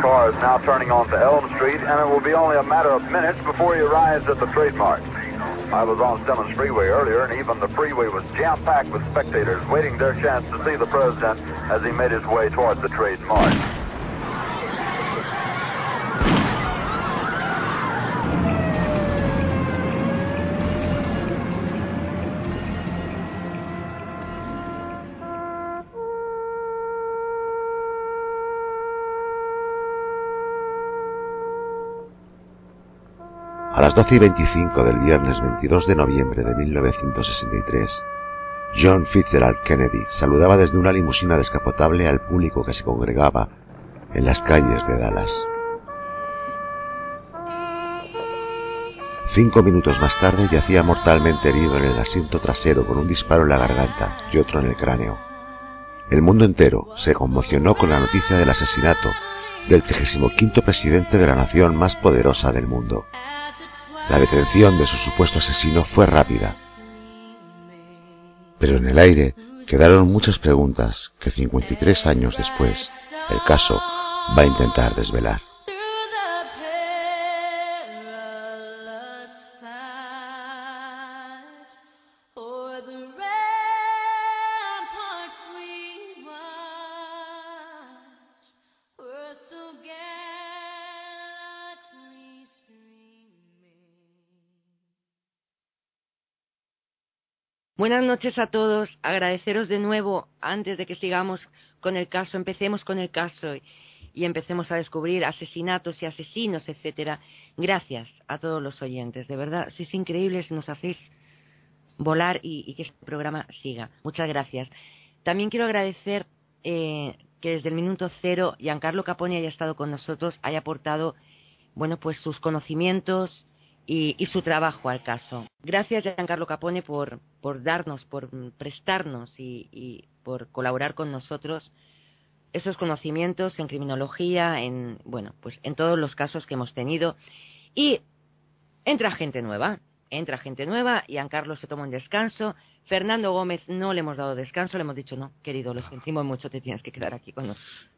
Car is now turning onto Elm Street, and it will be only a matter of minutes before he arrives at the trademark. I was on Simmons Freeway earlier, and even the freeway was jam-packed with spectators waiting their chance to see the president as he made his way toward the trademark. 12 y 25 del viernes 22 de noviembre de 1963, John Fitzgerald Kennedy saludaba desde una limusina descapotable al público que se congregaba en las calles de Dallas. Cinco minutos más tarde yacía mortalmente herido en el asiento trasero con un disparo en la garganta y otro en el cráneo. El mundo entero se conmocionó con la noticia del asesinato del 35 presidente de la nación más poderosa del mundo. La detención de su supuesto asesino fue rápida. Pero en el aire quedaron muchas preguntas que 53 años después el caso va a intentar desvelar. Buenas noches a todos. Agradeceros de nuevo, antes de que sigamos con el caso, empecemos con el caso y, empecemos a descubrir asesinatos y asesinos, etcétera. Gracias a todos los oyentes. De verdad, sois increíbles, nos hacéis volar y, y que este programa siga. Muchas gracias. También quiero agradecer eh, que desde el minuto cero Giancarlo Caponi haya estado con nosotros, haya aportado, bueno, pues sus conocimientos, y, su trabajo al caso. Gracias, Giancarlo Capone, por, por darnos, por prestarnos y, y, por colaborar con nosotros esos conocimientos en criminología, en, bueno, pues en todos los casos que hemos tenido. Y entra gente nueva, entra gente nueva, Giancarlo se toma un descanso, Fernando Gómez no le hemos dado descanso, le hemos dicho, no, querido, lo sentimos mucho, te tienes que quedar aquí con nosotros.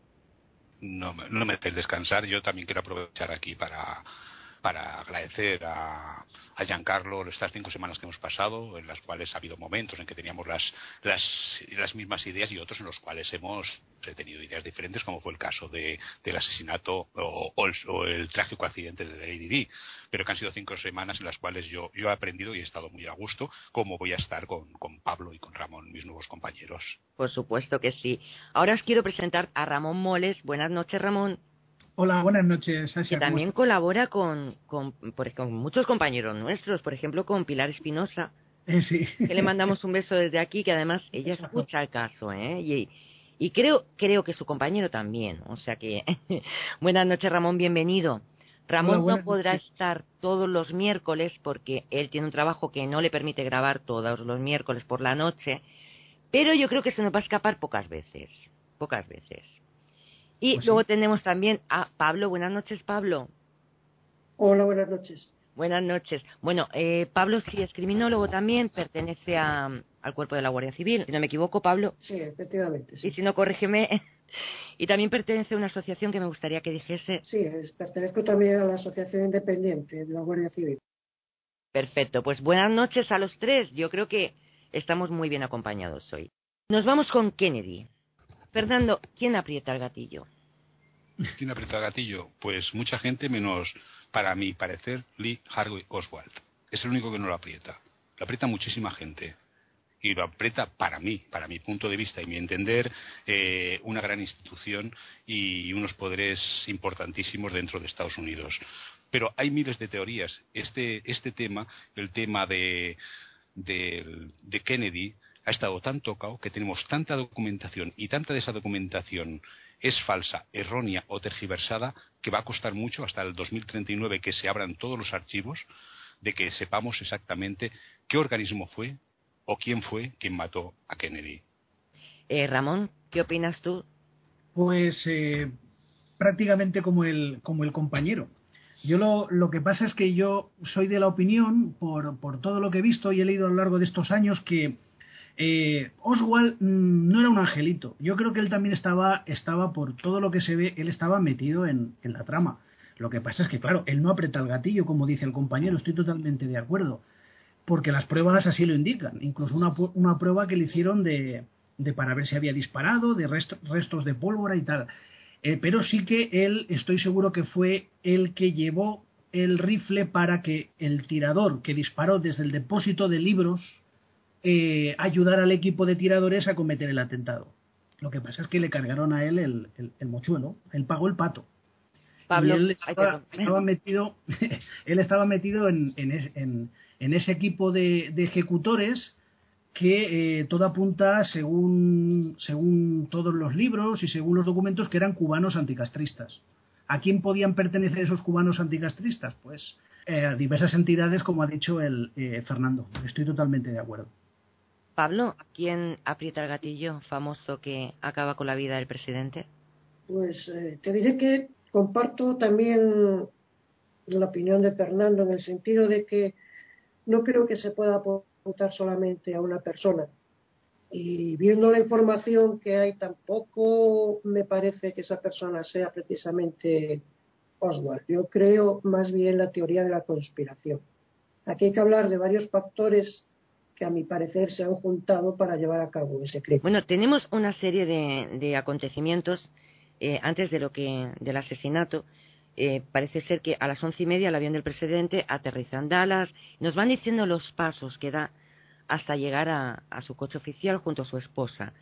No, no me dejes descansar, yo también quiero aprovechar aquí para para agradecer a, a Giancarlo estas cinco semanas que hemos pasado, en las cuales ha habido momentos en que teníamos las, las, las mismas ideas y otros en los cuales hemos tenido ideas diferentes, como fue el caso de, del asesinato o, el, trágico accidente de Lady Di. Pero que han sido cinco semanas en las cuales yo, yo he aprendido y he estado muy a gusto, como voy a estar con, con Pablo y con Ramón, mis nuevos compañeros. Por supuesto que sí. Ahora os quiero presentar a Ramón Moles. Buenas noches, Ramón. Hola, buenas noches, Asia. Que también colabora con, con, por, con, muchos compañeros nuestros, por ejemplo, con Pilar Espinosa. Eh, sí. Que le mandamos un beso desde aquí, que además ella Exacto. escucha el caso, ¿eh? Y, y creo, creo que su compañero también. O sea que, buenas noches, Ramón, bienvenido. Ramón Hola, no podrá noches. estar todos los miércoles porque él tiene un trabajo que no le permite grabar todos los miércoles por la noche, pero yo creo que se nos va a escapar pocas veces, pocas veces. Y pues luego sí. tenemos también a Pablo. Buenas noches, Pablo. Hola, buenas noches. Buenas noches. Bueno, eh, Pablo sí es criminólogo también, pertenece a, al cuerpo de la Guardia Civil, si no me equivoco, Pablo. Sí, efectivamente. Sí. Y si no, corrígeme. Y también pertenece a una asociación que me gustaría que dijese. Sí, es, pertenezco también a la Asociación Independiente de la Guardia Civil. Perfecto, pues buenas noches a los tres. Yo creo que estamos muy bien acompañados hoy. Nos vamos con Kennedy. Fernando, ¿quién aprieta el gatillo? ¿Quién aprieta el gatillo? Pues mucha gente menos, para mi parecer, Lee Harvey Oswald. Es el único que no lo aprieta. Lo aprieta muchísima gente. Y lo aprieta para mí, para mi punto de vista y mi entender, eh, una gran institución y unos poderes importantísimos dentro de Estados Unidos. Pero hay miles de teorías. Este, este tema, el tema de, de, de Kennedy, ha estado tan tocado que tenemos tanta documentación y tanta de esa documentación es falsa, errónea o tergiversada que va a costar mucho hasta el 2039 que se abran todos los archivos de que sepamos exactamente qué organismo fue o quién fue quien mató a Kennedy. Eh, Ramón, ¿qué opinas tú? Pues eh, prácticamente como el, como el compañero. Yo lo, lo, que pasa es que yo soy de la opinión, por, por, todo lo que he visto y he leído a lo largo de estos años, que eh, Oswald mmm, no era un angelito. Yo creo que él también estaba, estaba, por todo lo que se ve, él estaba metido en, la trama. Lo que pasa es que, claro, él no aprieta el gatillo, como dice el compañero, estoy totalmente de acuerdo, porque las pruebas así lo indican. Incluso una, una prueba que le hicieron de, de, para ver si había disparado, de resto, restos de pólvora y tal. Eh, pero sí que él, estoy seguro que fue el que llevó el rifle para que el tirador que disparó desde el depósito de libros eh, ayudara al equipo de tiradores a cometer el atentado. Lo que pasa es que le cargaron a él el, el, el mochuelo, él pagó el pato. Pablo, y él estaba, estaba metido, él estaba metido en, en, en ese equipo de, de ejecutores que eh, todo apunta, según, según todos los libros y según los documentos, que eran cubanos anticastristas. ¿A quién podían pertenecer esos cubanos anticastristas? Pues eh, a diversas entidades, como ha dicho el eh, Fernando. Estoy totalmente de acuerdo. Pablo, ¿quién aprieta el gatillo famoso que acaba con la vida del presidente? Pues eh, te diré que comparto también la opinión de Fernando en el sentido de que no creo que se pueda apuntar solamente a una persona. Y viendo la información que hay, tampoco me parece que esa persona sea precisamente Oswald. Yo creo más bien la teoría de la conspiración. Aquí hay que hablar de varios factores que a mi parecer se han juntado para llevar a cabo ese crimen. Bueno, tenemos una serie de, de acontecimientos eh, antes de lo que del asesinato. Eh, parece ser que a las once y media el avión del presidente aterriza en Dallas. Nos van diciendo los pasos que da hasta llegar a, a su coche oficial junto a su esposa.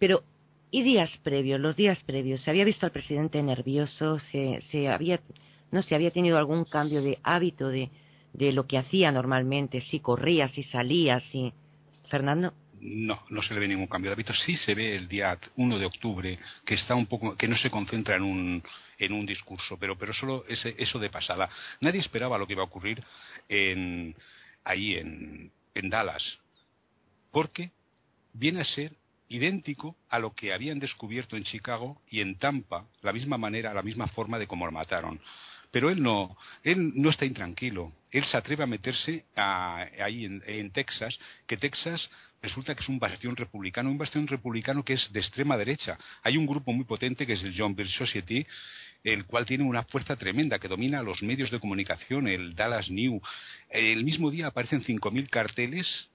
Pero y días previos, los días previos, se había visto al presidente nervioso, se, se había, no se había tenido algún cambio de hábito de, de lo que hacía normalmente, si corría, si salía, si. Fernando. No, no se le ve ningún cambio de hábito. Sí se ve el día 1 de octubre que está un poco, que no se concentra en un, en un discurso, pero, pero solo ese, eso de pasada. Nadie esperaba lo que iba a ocurrir en, ahí en, en Dallas, porque viene a ser idéntico a lo que habían descubierto en Chicago y en Tampa, la misma manera, la misma forma de cómo lo mataron. Pero él no, él no está intranquilo. Él se atreve a meterse a, ahí en, en, Texas, que Texas resulta que es un bastión republicano, un bastión republicano que es de extrema derecha. Hay un grupo muy potente que es el John Birch Society, el cual tiene una fuerza tremenda que domina los medios de comunicación, el Dallas News. El mismo día aparecen 5.000 carteles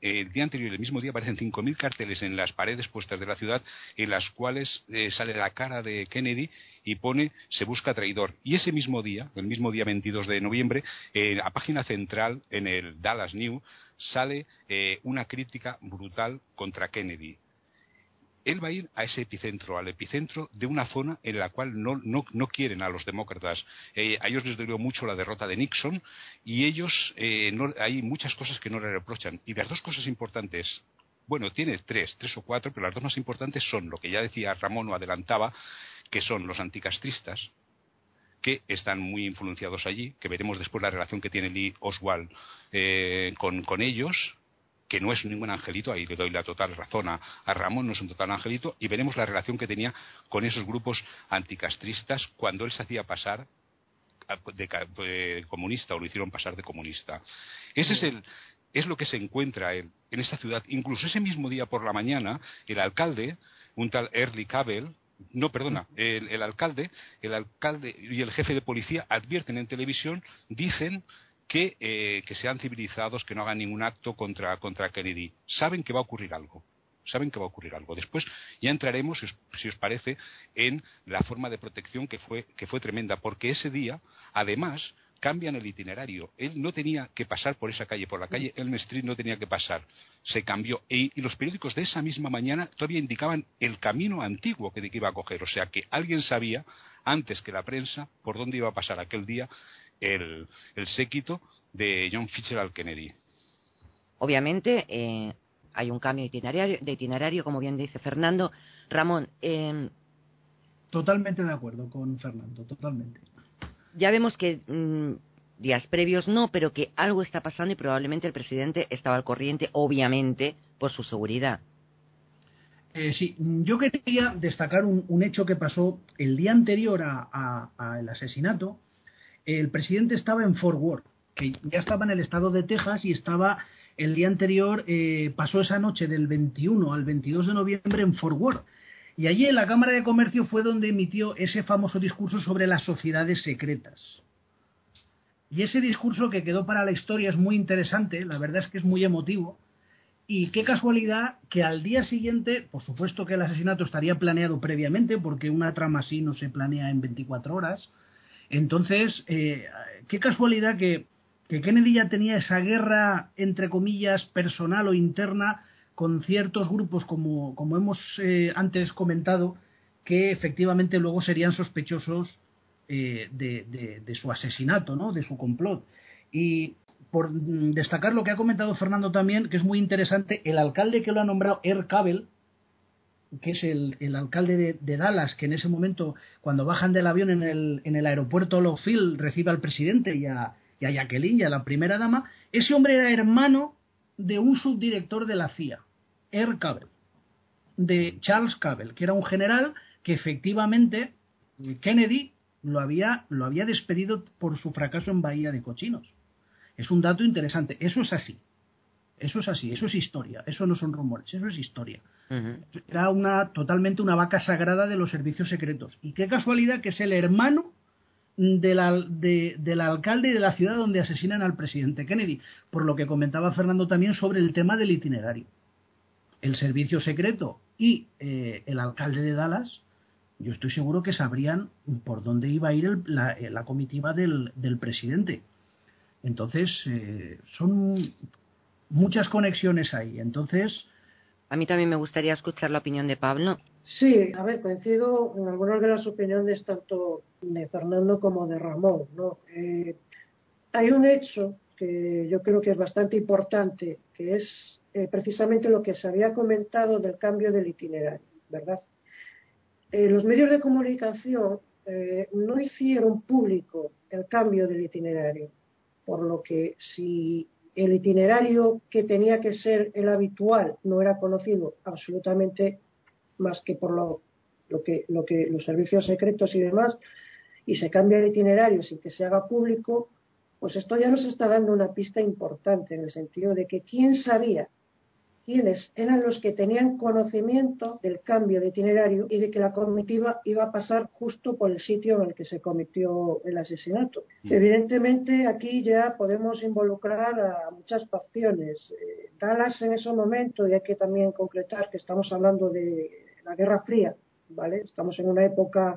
el día anterior, el mismo día, aparecen 5.000 carteles en las paredes puestas de la ciudad en las cuales eh, sale la cara de Kennedy y pone se busca traidor. Y ese mismo día, el mismo día 22 de noviembre, en la página central, en el Dallas News, sale eh, una crítica brutal contra Kennedy él va a ir a ese epicentro, al epicentro de una zona en la cual no, quieren a los demócratas. Eh, a ellos les dolió mucho la derrota de Nixon y ellos, eh, hay muchas cosas que no le reprochan. Y las dos cosas importantes, bueno, tiene tres, tres o cuatro, pero las dos más importantes son lo que ya decía Ramón o adelantaba, que son los anticastristas, que están muy influenciados allí, que veremos después la relación que tiene Lee Oswald eh, con ellos, que no es ningún angelito, ahí le doy la total razón a, a, Ramón, no es un total angelito, y veremos la relación que tenía con esos grupos anticastristas cuando él se hacía pasar de, de comunista o lo hicieron pasar de comunista. Ese es el, es lo que se encuentra en, en esta ciudad. Incluso ese mismo día por la mañana, el alcalde, un tal Early Cabell, no, perdona, el, el, alcalde, el alcalde y el jefe de policía advierten en televisión, dicen que, eh, que, sean civilizados, que no hagan ningún acto contra, contra Kennedy. Saben que va a ocurrir algo. Saben que va a ocurrir algo. Después ya entraremos, si os, parece, en la forma de protección que fue, que fue tremenda, porque ese día, además, cambian el itinerario. Él no tenía que pasar por esa calle, por la calle Elm Street no tenía que pasar. Se cambió. Y, los periódicos de esa misma mañana todavía indicaban el camino antiguo que, que iba a coger. O sea que alguien sabía, antes que la prensa, por dónde iba a pasar aquel día el, el séquito de John Fitzgerald Kennedy. Obviamente, eh, hay un cambio de itinerario, de itinerario como bien dice Fernando. Ramón. Eh, totalmente de acuerdo con Fernando, totalmente. Ya vemos que mm, días previos no, pero que algo está pasando y probablemente el presidente estaba al corriente, obviamente, por su seguridad. Eh, sí, yo quería destacar un, hecho que pasó el día anterior al asesinato. El presidente estaba en Fort Worth, que ya estaba en el estado de Texas y estaba el día anterior, eh, pasó esa noche del 21 al 22 de noviembre en Fort Worth. Y allí en la Cámara de Comercio fue donde emitió ese famoso discurso sobre las sociedades secretas. Y ese discurso que quedó para la historia es muy interesante, la verdad es que es muy emotivo. Y qué casualidad que al día siguiente, por supuesto que el asesinato estaría planeado previamente, porque una trama así no se planea en 24 horas. Entonces, eh, qué casualidad que, Kennedy ya tenía esa guerra, entre comillas, personal o interna con ciertos grupos, como, como hemos eh, antes comentado, que efectivamente luego serían sospechosos eh, de, su asesinato, ¿no? de su complot. Y por destacar lo que ha comentado Fernando también, que es muy interesante, el alcalde que lo ha nombrado, Er Cabell, que es el, alcalde de, Dallas, que en ese momento, cuando bajan del avión en el, en el aeropuerto Love recibe al presidente y a, Jacqueline y a la primera dama, ese hombre era hermano de un subdirector de la CIA, Er Cabell, de Charles Cabell, que era un general que efectivamente Kennedy lo había, lo había despedido por su fracaso en Bahía de Cochinos. Es un dato interesante. Eso es así. Eso es así. Eso es historia. Eso no son rumores. Eso es historia. Era una, totalmente una vaca sagrada de los servicios secretos. Y qué casualidad que es el hermano del, del alcalde de la ciudad donde asesinan al presidente Kennedy. Por lo que comentaba Fernando también sobre el tema del itinerario. El servicio secreto y eh, el alcalde de Dallas yo estoy seguro que sabrían por dónde iba a ir eh, la, comitiva del, presidente. Entonces, eh, son muchas conexiones ahí. Entonces. A mí también me gustaría escuchar la opinión de Pablo. Sí, a ver, coincido en algunas de las opiniones tanto de Fernando como de Ramón. ¿no? Eh, hay un hecho que yo creo que es bastante importante, que es precisamente lo que se había comentado del cambio del itinerario, ¿verdad? Eh, los medios de comunicación eh, no hicieron público el cambio del itinerario, por lo que si el itinerario que tenía que ser el habitual no era conocido absolutamente más que por lo, que, lo que los servicios secretos y demás, y se cambia el itinerario sin que se haga público, pues esto ya nos está dando una pista importante en el sentido de que quién sabía quienes eran los que tenían conocimiento del cambio de itinerario y de que la comitiva iba a pasar justo por el sitio en el que se cometió el asesinato. Mm. Evidentemente, aquí ya podemos involucrar a muchas facciones. Eh, Dallas en ese momento, y hay que también concretar que estamos hablando de la Guerra Fría, ¿vale? Estamos en una época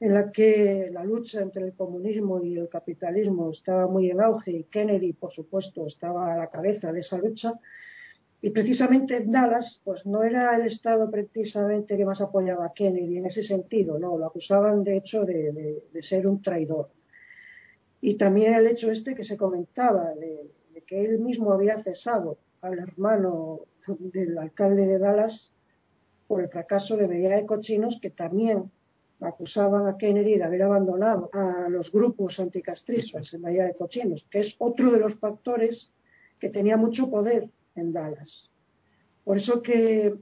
en la que la lucha entre el comunismo y el capitalismo estaba muy en auge y Kennedy, por supuesto, estaba a la cabeza de esa lucha. Y precisamente Dallas, pues no era el Estado precisamente que más apoyaba a Kennedy en ese sentido, no, lo acusaban de hecho de, ser un traidor. Y también el hecho este que se comentaba, de, que él mismo había cesado al hermano del alcalde de Dallas por el fracaso de Bahía de Cochinos, que también acusaban a Kennedy de haber abandonado a los grupos anticastristas en Bahía de Cochinos, que es otro de los factores que tenía mucho poder en Dallas. Por eso que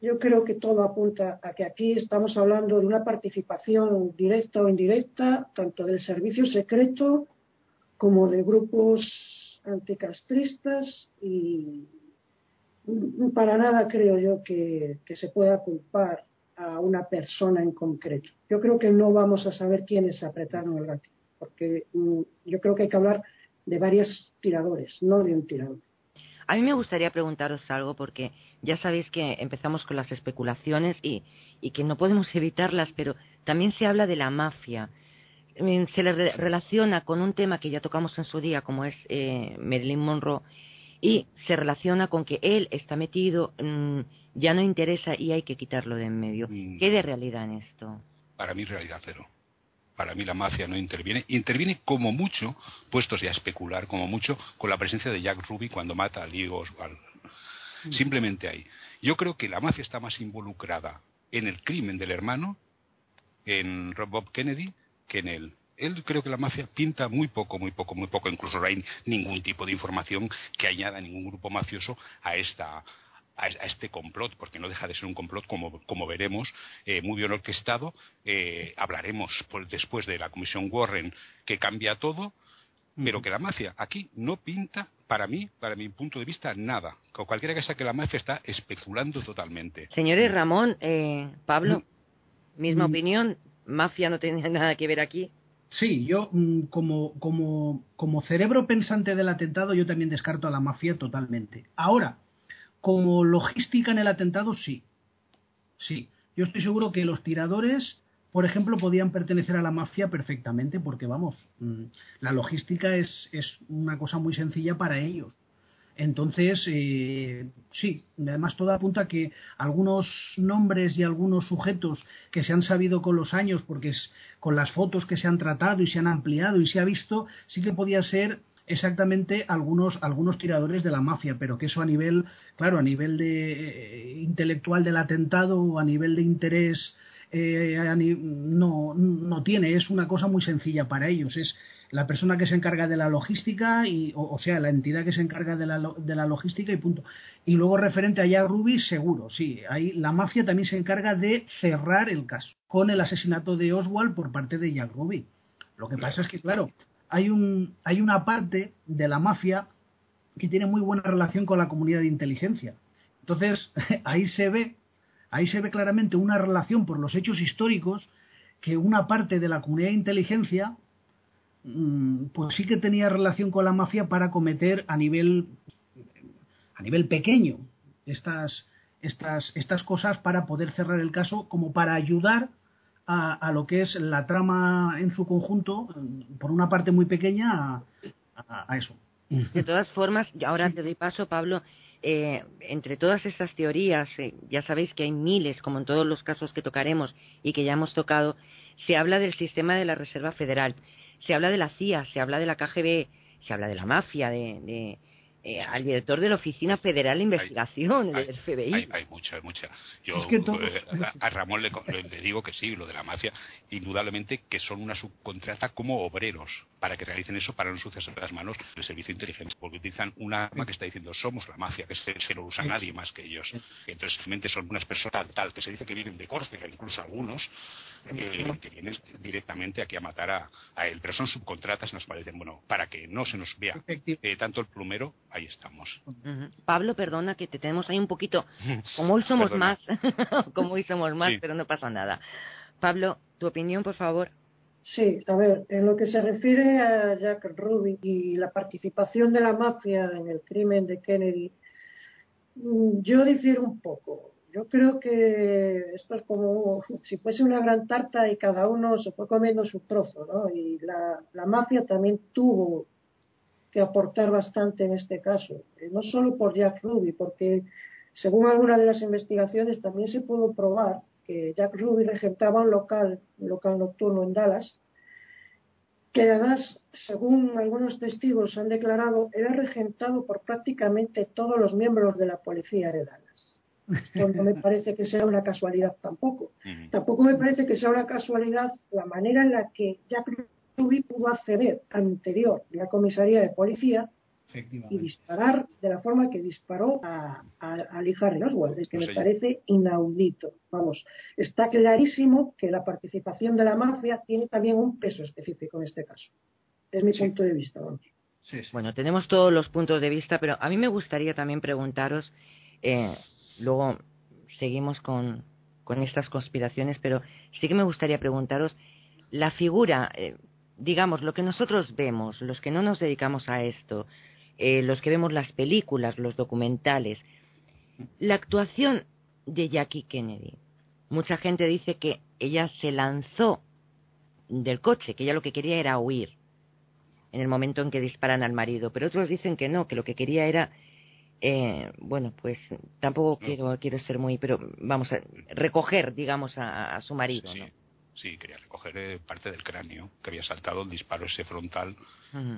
yo creo que todo apunta a que aquí estamos hablando de una participación directa o indirecta, tanto del servicio secreto como de grupos anticastristas y para nada creo yo que, se pueda culpar a una persona en concreto. Yo creo que no vamos a saber quiénes apretaron el gatillo, porque mm, yo creo que hay que hablar de varios tiradores, no de un tirador. A mí me gustaría preguntaros algo porque ya sabéis que empezamos con las especulaciones y, que no podemos evitarlas, pero también se habla de la mafia. Mm, se le relaciona con un tema que ya tocamos en su día, como es eh, Marilyn Monroe, y se relaciona con que él está metido, mm, ya no interesa y hay que quitarlo de en medio. Mm. ¿Qué de realidad en esto? Para mí, realidad cero para mí la mafia no interviene. Interviene como mucho, puestos ya a especular, como mucho, con la presencia de Jack Ruby cuando mata a Lee Oswald. Mm. Simplemente ahí. Yo creo que la mafia está más involucrada en el crimen del hermano, en Bob Kennedy, que en él. Él creo que la mafia pinta muy poco, muy poco, muy poco. Incluso no hay ningún tipo de información que añada ningún grupo mafioso a esta, a, este complot, porque no deja de ser un complot, como, como veremos, eh, muy bien orquestado. Eh, hablaremos después de la comisión Warren que cambia todo, pero que la mafia aquí no pinta, para mí, para mi punto de vista, nada. Cualquiera que sea que la mafia está especulando totalmente. Señores Ramón, eh, Pablo, mm. misma mm. opinión, mafia no tiene nada que ver aquí. Sí, yo mm, como, como, como cerebro pensante del atentado, yo también descarto a la mafia totalmente. Ahora, como logística en el atentado, sí. Sí. Yo estoy seguro que los tiradores, por ejemplo, podían pertenecer a la mafia perfectamente, porque vamos, mm, la logística es, es una cosa muy sencilla para ellos. Entonces, eh, sí, además todo apunta que algunos nombres y algunos sujetos que se han sabido con los años, porque es con las fotos que se han tratado y se han ampliado y se ha visto, sí que podía ser exactamente algunos, algunos tiradores de la mafia, pero que eso a nivel, claro, a nivel de eh, intelectual del atentado o a nivel de interés eh, no, no tiene, es una cosa muy sencilla para ellos, es la persona que se encarga de la logística y o, sea la entidad que se encarga de la, de la, logística y punto. Y luego referente a Jack Ruby seguro sí. Ahí la mafia también se encarga de cerrar el caso con el asesinato de Oswald por parte de Jack Ruby lo que pasa es que claro hay, un, hay una parte de la mafia que tiene muy buena relación con la comunidad de inteligencia. Entonces, ahí se ve, ahí se ve claramente una relación por los hechos históricos que una parte de la comunidad de inteligencia mm, pues sí que tenía relación con la mafia para cometer a nivel a nivel pequeño estas estas estas cosas para poder cerrar el caso como para ayudar a, lo que es la trama en su conjunto, por una parte muy pequeña, a, eso. De todas formas, ahora te doy paso, Pablo. Eh, entre todas estas teorías, eh, ya sabéis que hay miles, como en todos los casos que tocaremos y que ya hemos tocado, se habla del sistema de la Reserva Federal, se habla de la CIA, se habla de la KGB, se habla de la mafia, de, eh, al director de la Oficina Federal de Investigación, del FBI. Hay, hay mucha, Yo eh, a, Ramón le, digo que sí, lo de la mafia, indudablemente que son una subcontrata como obreros para que realicen eso, para no ensuciarse las manos del servicio de inteligencia, porque utilizan una arma que está diciendo somos la mafia, que se, no lo usa nadie más que ellos. Entonces, realmente son unas personas tal que se dice que vienen de Córcega, incluso algunos, eh, que vienen directamente aquí a matar a, él. Pero son subcontratas, nos parecen, bueno, para que no se nos vea tanto el plumero ahí estamos. Pablo, perdona que te tenemos ahí un poquito, como hoy somos más, como hoy somos más, pero no pasa nada. Pablo, tu opinión, por favor. Sí, a ver, en lo que se refiere a Jack Ruby y la participación de la mafia en el crimen de Kennedy, mm, yo difiero un poco. Yo creo que esto es como si fuese una gran tarta y cada uno se fue comiendo su trozo, ¿no? Y la, la mafia también tuvo que aportar bastante en este caso, eh, no solo por Jack Ruby, porque según algunas de las investigaciones también se pudo probar que Jack Ruby regentaba un local, un local nocturno en Dallas, que además, según algunos testigos han declarado, era regentado por prácticamente todos los miembros de la policía de Dallas. no me parece que sea una casualidad tampoco. Tampoco me parece que sea una casualidad la manera en la que Jack Ruby pudo acceder al interior de la comisaría de policía y disparar de la forma que disparó a, a, a Lee Harry Oswald. Es que me parece inaudito. Vamos, está clarísimo que la participación de la mafia tiene también un peso específico en este caso. Es mi punto de vista. Vamos. Bueno, tenemos todos los puntos de vista, pero a mí me gustaría también preguntaros, eh, luego seguimos con, con estas conspiraciones, pero sí que me gustaría preguntaros la figura, eh, digamos, lo que nosotros vemos, los que no nos dedicamos a esto, eh, los que vemos las películas, los documentales, la actuación de Jackie Kennedy. Mucha gente dice que ella se lanzó del coche, que ella lo que quería era huir en el momento en que disparan al marido, pero otros dicen que no, que lo que quería era, eh, bueno, pues tampoco quiero, quiero ser muy, pero vamos a recoger, digamos, a, su marido, ¿no? Sí, quería recoger eh, parte del cráneo que había saltado el disparo ese frontal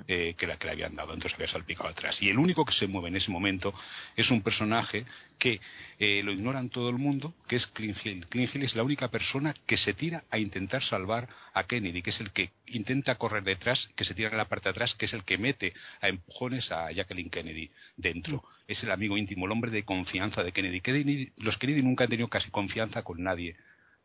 eh, que, la, que le habían dado, entonces había salpicado atrás. Y el único que se mueve en ese momento es un personaje que eh, lo ignoran todo el mundo, que es Clint Hill. Clint Hill es la única persona que se tira a intentar salvar a Kennedy, que es el que intenta correr detrás, que se tira en la parte de atrás, que es el que mete a empujones a Jacqueline Kennedy dentro. Es el amigo íntimo, el hombre de confianza de Kennedy. Kennedy. Los Kennedy nunca han tenido casi confianza con nadie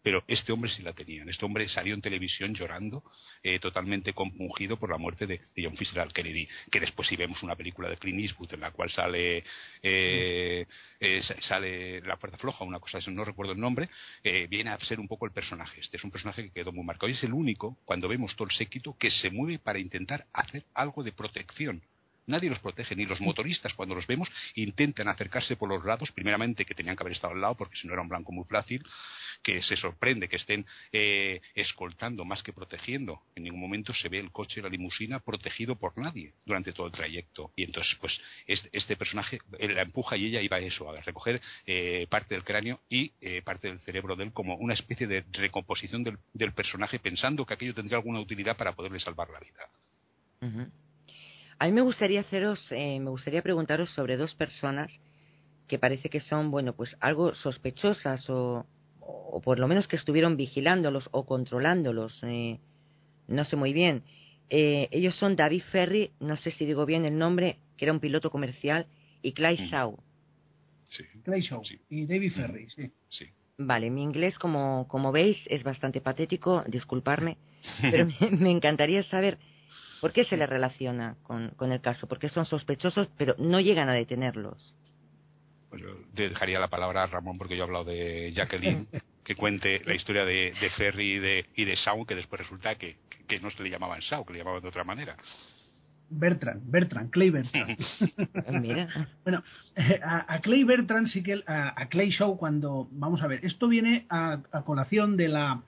pero este hombre sí la tenía. Este hombre salió en televisión llorando, eh, totalmente compungido por la muerte de, John Fitzgerald Kennedy, que después si vemos una película de Clint Eastwood en la cual sale eh, eh, sale La Puerta Floja, una cosa así, no recuerdo el nombre, viene a ser un poco el personaje. Este es un personaje que quedó muy marcado y es el único, cuando vemos todo el séquito, que se mueve para intentar hacer algo de protección Nadie los protege, ni los motoristas cuando los vemos intentan acercarse por los lados, primeramente que tenían que haber estado al lado porque si no era un blanco muy fácil, que se sorprende que estén eh, escoltando más que protegiendo. En ningún momento se ve el coche, la limusina protegido por nadie durante todo el trayecto. Y entonces, pues, este, personaje la empuja y ella iba a eso, a recoger eh, parte del cráneo y eh, parte del cerebro de él como una especie de recomposición del, personaje pensando que aquello tendría alguna utilidad para poderle salvar la vida. A mí me gustaría haceros, eh, me gustaría preguntaros sobre dos personas que parece que son, bueno, pues algo sospechosas o, o por lo menos que estuvieron vigilándolos o controlándolos, eh, no sé muy bien. Eh, ellos son David Ferry, no sé si digo bien el nombre, que era un piloto comercial, y Clay mm. Shaw. Sí. Clay Shaw y David Ferry, sí. sí. Vale, mi inglés, como, como veis, es bastante patético, disculparme, pero me encantaría saber ¿Por qué se le relaciona con, con el caso? Porque son sospechosos, pero no llegan a detenerlos. Pues yo dejaría la palabra a Ramón porque yo he hablado de Jacqueline, que cuente la historia de, de Ferry y de, y de Shaw, que después resulta que, que, no se le llamaban Shaw, que le llamaban de otra manera. Bertrand, Bertrand, Clay Bertrand. Mira. bueno, a, Clay Bertrand sí que a, Clay Shaw cuando vamos a ver, esto viene a, colación de la,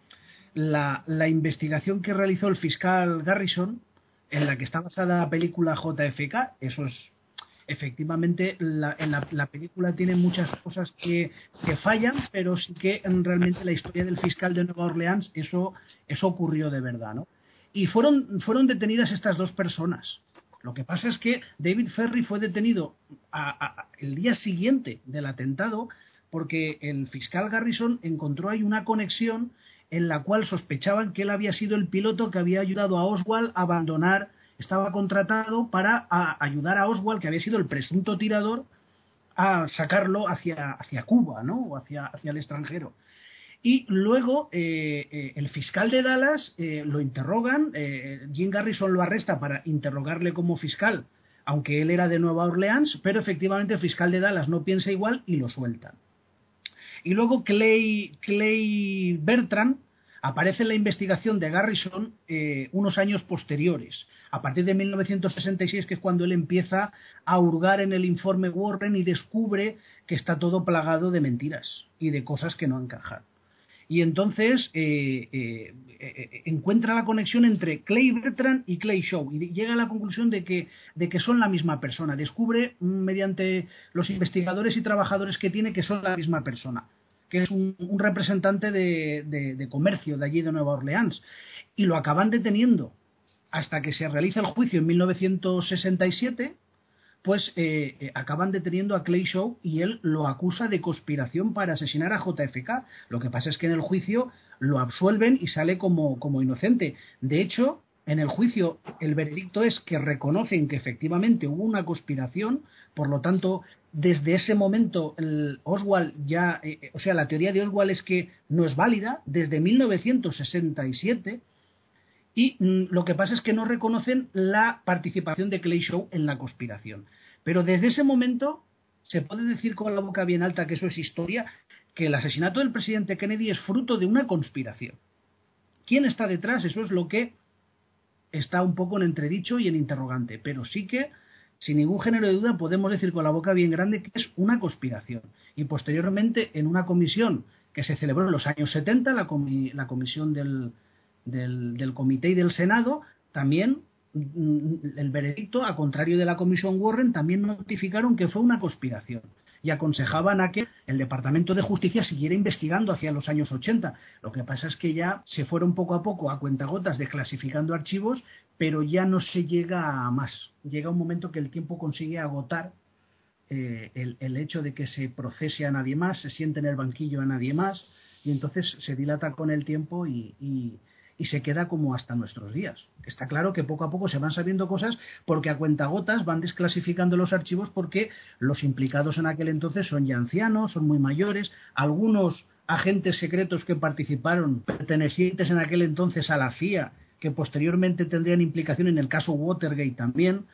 la, la, investigación que realizó el fiscal Garrison en la que está basada la película JFK. Eso es efectivamente la, en la, película tiene muchas cosas que, que, fallan, pero sí que realmente la historia del fiscal de Nueva Orleans eso eso ocurrió de verdad, ¿no? Y fueron fueron detenidas estas dos personas. Lo que pasa es que David Ferry fue detenido el día siguiente del atentado porque el fiscal Garrison encontró ahí una conexión en la cual sospechaban que él había sido el piloto que había ayudado a Oswald a abandonar, estaba contratado para ayudar a Oswald, que había sido el presunto tirador, a sacarlo hacia, hacia Cuba, ¿no? O hacia, hacia el extranjero. Y luego eh, eh, el fiscal de Dallas eh, lo interrogan, Jim Garrison lo arresta para interrogarle como fiscal, aunque él era de Nueva Orleans, pero efectivamente el fiscal de Dallas no piensa igual y lo sueltan. Y luego Clay, Bertrand aparece en la investigación de Garrison eh, unos años posteriores, a partir de 1966, que es cuando él empieza a hurgar en el informe Warren y descubre que está todo plagado de mentiras y de cosas que no encajan. Y entonces eh, eh, encuentra la conexión entre Clay Bertrand y Clay Shaw y llega a la conclusión de que, de que son la misma persona. Descubre mm, mediante los investigadores y trabajadores que tiene que son la misma persona que es un, representante de, comercio de allí de Nueva Orleans, y lo acaban deteniendo hasta que se realiza el juicio en 1967, pues eh, eh, acaban deteniendo a Clay Shaw y él lo acusa de conspiración para asesinar a JFK. Lo que pasa es que en el juicio lo absuelven y sale como, como inocente. De hecho, en el juicio el veredicto es que reconocen que efectivamente hubo una conspiración, por lo tanto, desde ese momento el Oswald ya, eh, eh, o sea, la teoría de Oswald es que no es válida desde 1967 y mm, lo que pasa es que no reconocen la participación de Clay Shaw en la conspiración. Pero desde ese momento se puede decir con la boca bien alta que eso es historia, que el asesinato del presidente Kennedy es fruto de una conspiración. ¿Quién está detrás? Eso es lo que está un poco en entredicho y en interrogante, pero sí que, sin ningún género de duda, podemos decir con la boca bien grande que es una conspiración. Y posteriormente, en una comisión que se celebró en los años 70, la, la comisión del, del, Comité y del Senado, también mm, el veredicto, a contrario de la comisión Warren, también notificaron que fue una conspiración. y aconsejaban a que el Departamento de Justicia siguiera investigando hacia los años 80. Lo que pasa es que ya se fueron poco a poco a cuentagotas desclasificando archivos, pero ya no se llega a más. Llega un momento que el tiempo consigue agotar eh, el, hecho de que se procese a nadie más, se siente en el banquillo a nadie más, y entonces se dilata con el tiempo y se queda como hasta nuestros días. Está claro que poco a poco se van sabiendo cosas porque a cuentagotas van desclasificando los archivos porque los implicados en aquel entonces son ya ancianos, son muy mayores, algunos agentes secretos que participaron pertenecientes en aquel entonces a la CIA, que posteriormente tendrían implicación en el caso Watergate también,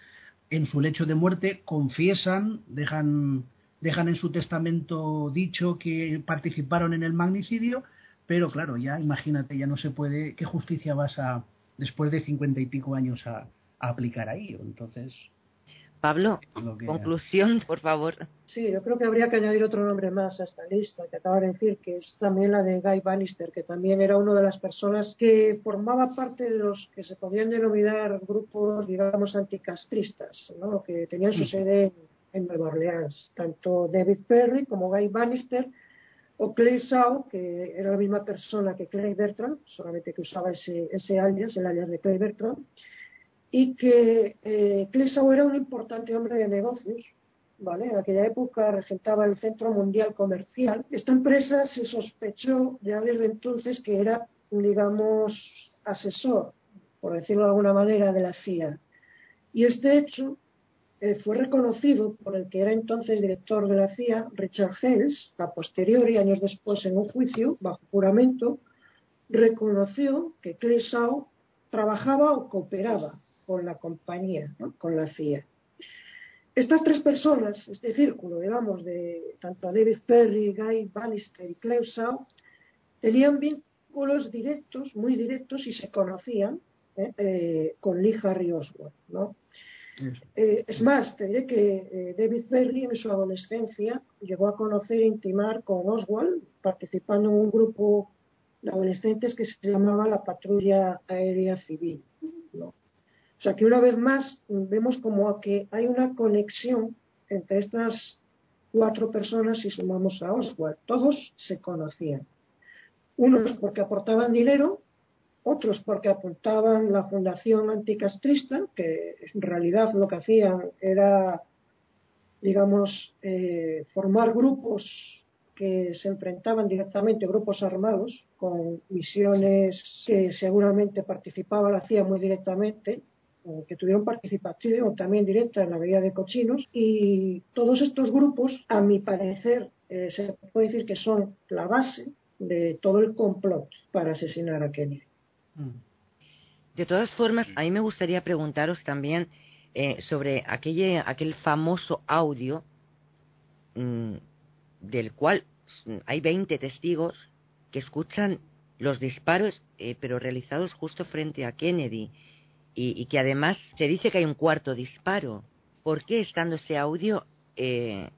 en su lecho de muerte confiesan, dejan, dejan en su testamento dicho que participaron en el magnicidio pero claro, ya imagínate, ya no se puede, ¿qué justicia vas a, después de cincuenta y pico años, a, aplicar ahí? Entonces. Pablo, conclusión, por favor. Sí, yo creo que habría que añadir otro nombre más a esta lista que acaba de decir, que es también la de Guy Bannister, que también era una de las personas que formaba parte de los que se podían denominar grupos, digamos, anticastristas, ¿no? que tenían su sede en Nueva Orleans. Tanto David Perry como Guy Bannister o Clay Shaw, que era la misma persona que Clay Bertrand, solamente que usaba ese, ese alias, el alias de Clay Bertrand, y que eh, Clay Shaw era un importante hombre de negocios, ¿vale? En aquella época regentaba el Centro Mundial Comercial. Esta empresa se sospechó ya desde entonces que era, digamos, asesor, por decirlo de alguna manera, de la CIA. Y este hecho eh, fue reconocido por el que era entonces director de la CIA, Richard Hales, a posteriori, años después en un juicio, bajo juramento, reconoció que Clay trabajaba o cooperaba con la compañía, con la CIA. Estas tres personas, este círculo, digamos, de tanto David Perry, Guy Bannister y Clay tenían vínculos directos, muy directos, y se conocían ¿eh? Eh, con Lee Harry Oswald, ¿no? Eh, es más, te diré que eh, David Berry en su adolescencia llegó a conocer e intimar con Oswald, participando en un grupo de adolescentes que se llamaba la Patrulla Aérea Civil. O sea que una vez más vemos como que hay una conexión entre estas cuatro personas y sumamos a Oswald. Todos se conocían. Unos porque aportaban dinero otros porque apuntaban la Fundación Anticastrista, que en realidad lo que hacían era, digamos, eh, formar grupos que se enfrentaban directamente, grupos armados, con misiones que seguramente participaba la CIA muy directamente, que tuvieron participación también directa en la Bahía de Cochinos, y todos estos grupos, a mi parecer, eh, se puede decir que son la base de todo el complot para asesinar a Kennedy. De todas formas, a mí me gustaría preguntaros también eh, sobre aquel, aquel famoso audio mm, del cual hay 20 testigos que escuchan los disparos, eh, pero realizados justo frente a Kennedy, y, que además se dice que hay un cuarto disparo. ¿Por qué, estando ese audio, eh,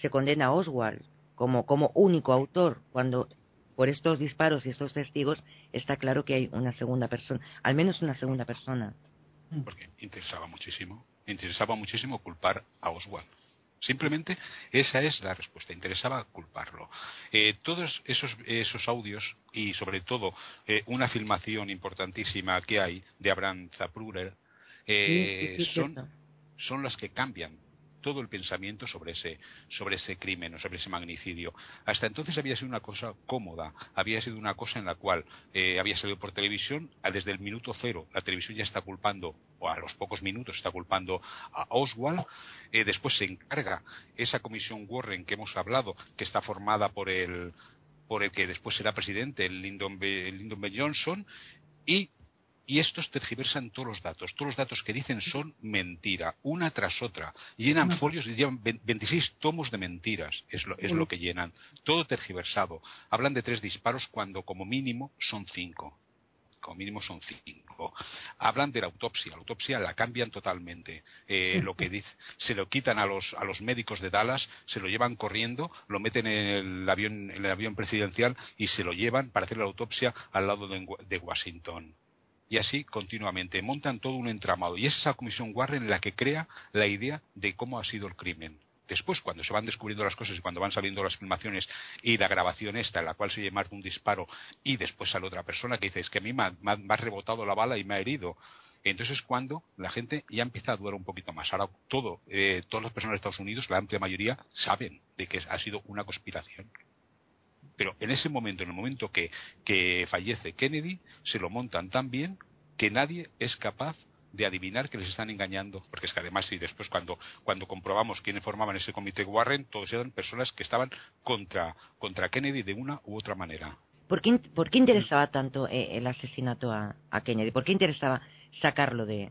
se condena a Oswald como, como único autor, cuando por estos disparos y estos testigos está claro que hay una segunda persona, al menos una segunda persona. Mm. Porque interesaba muchísimo, interesaba muchísimo culpar a Oswald. Simplemente esa es la respuesta. Interesaba culparlo. Eh, todos esos, esos audios y sobre todo eh, una filmación importantísima que hay de Abraham Zapruder eh, son, son las que cambian todo el pensamiento sobre ese, sobre ese crimen o sobre ese magnicidio. Hasta entonces había sido una cosa cómoda, había sido una cosa en la cual eh, había salido por televisión, desde el minuto cero la televisión ya está culpando, o a los pocos minutos está culpando a Oswald, eh, después se encarga esa comisión Warren que hemos hablado, que está formada por el por el que después será presidente, el Lyndon B. Johnson, y y estos tergiversan todos los datos. Todos los datos que dicen son mentira, una tras otra. Llenan folios y llevan 26 tomos de mentiras, es lo, es lo que llenan. Todo tergiversado. Hablan de tres disparos cuando como mínimo son cinco como mínimo son cinco. Hablan de la autopsia, la autopsia la cambian totalmente. Eh, lo que dice, se lo quitan a los, a los médicos de Dallas, se lo llevan corriendo, lo meten en el avión, en el avión presidencial y se lo llevan para hacer la autopsia al lado de Washington y así continuamente. Montan todo un entramado y es esa comisión Warren la que crea la idea de cómo ha sido el crimen. Después, cuando se van descubriendo las cosas y cuando van saliendo las filmaciones y la grabación esta, en la cual se oye de un disparo, y después sale otra persona que dice, es que a mí me ha, rebotado la bala y me ha herido. Entonces es cuando la gente ya empieza a dudar un poquito más. Ahora todo, eh, todas las personas de Estados Unidos, la amplia mayoría, saben de que ha sido una conspiración. Pero en ese momento, en el momento que, que fallece Kennedy, se lo montan tan bien que nadie es capaz de adivinar que les están engañando, porque es que además y después cuando, cuando comprobamos quiénes formaban ese comité Warren, todos eran personas que estaban contra, contra Kennedy de una u otra manera. ¿Por qué, por qué interesaba tanto eh, el asesinato a, Kennedy? ¿Por qué interesaba sacarlo de,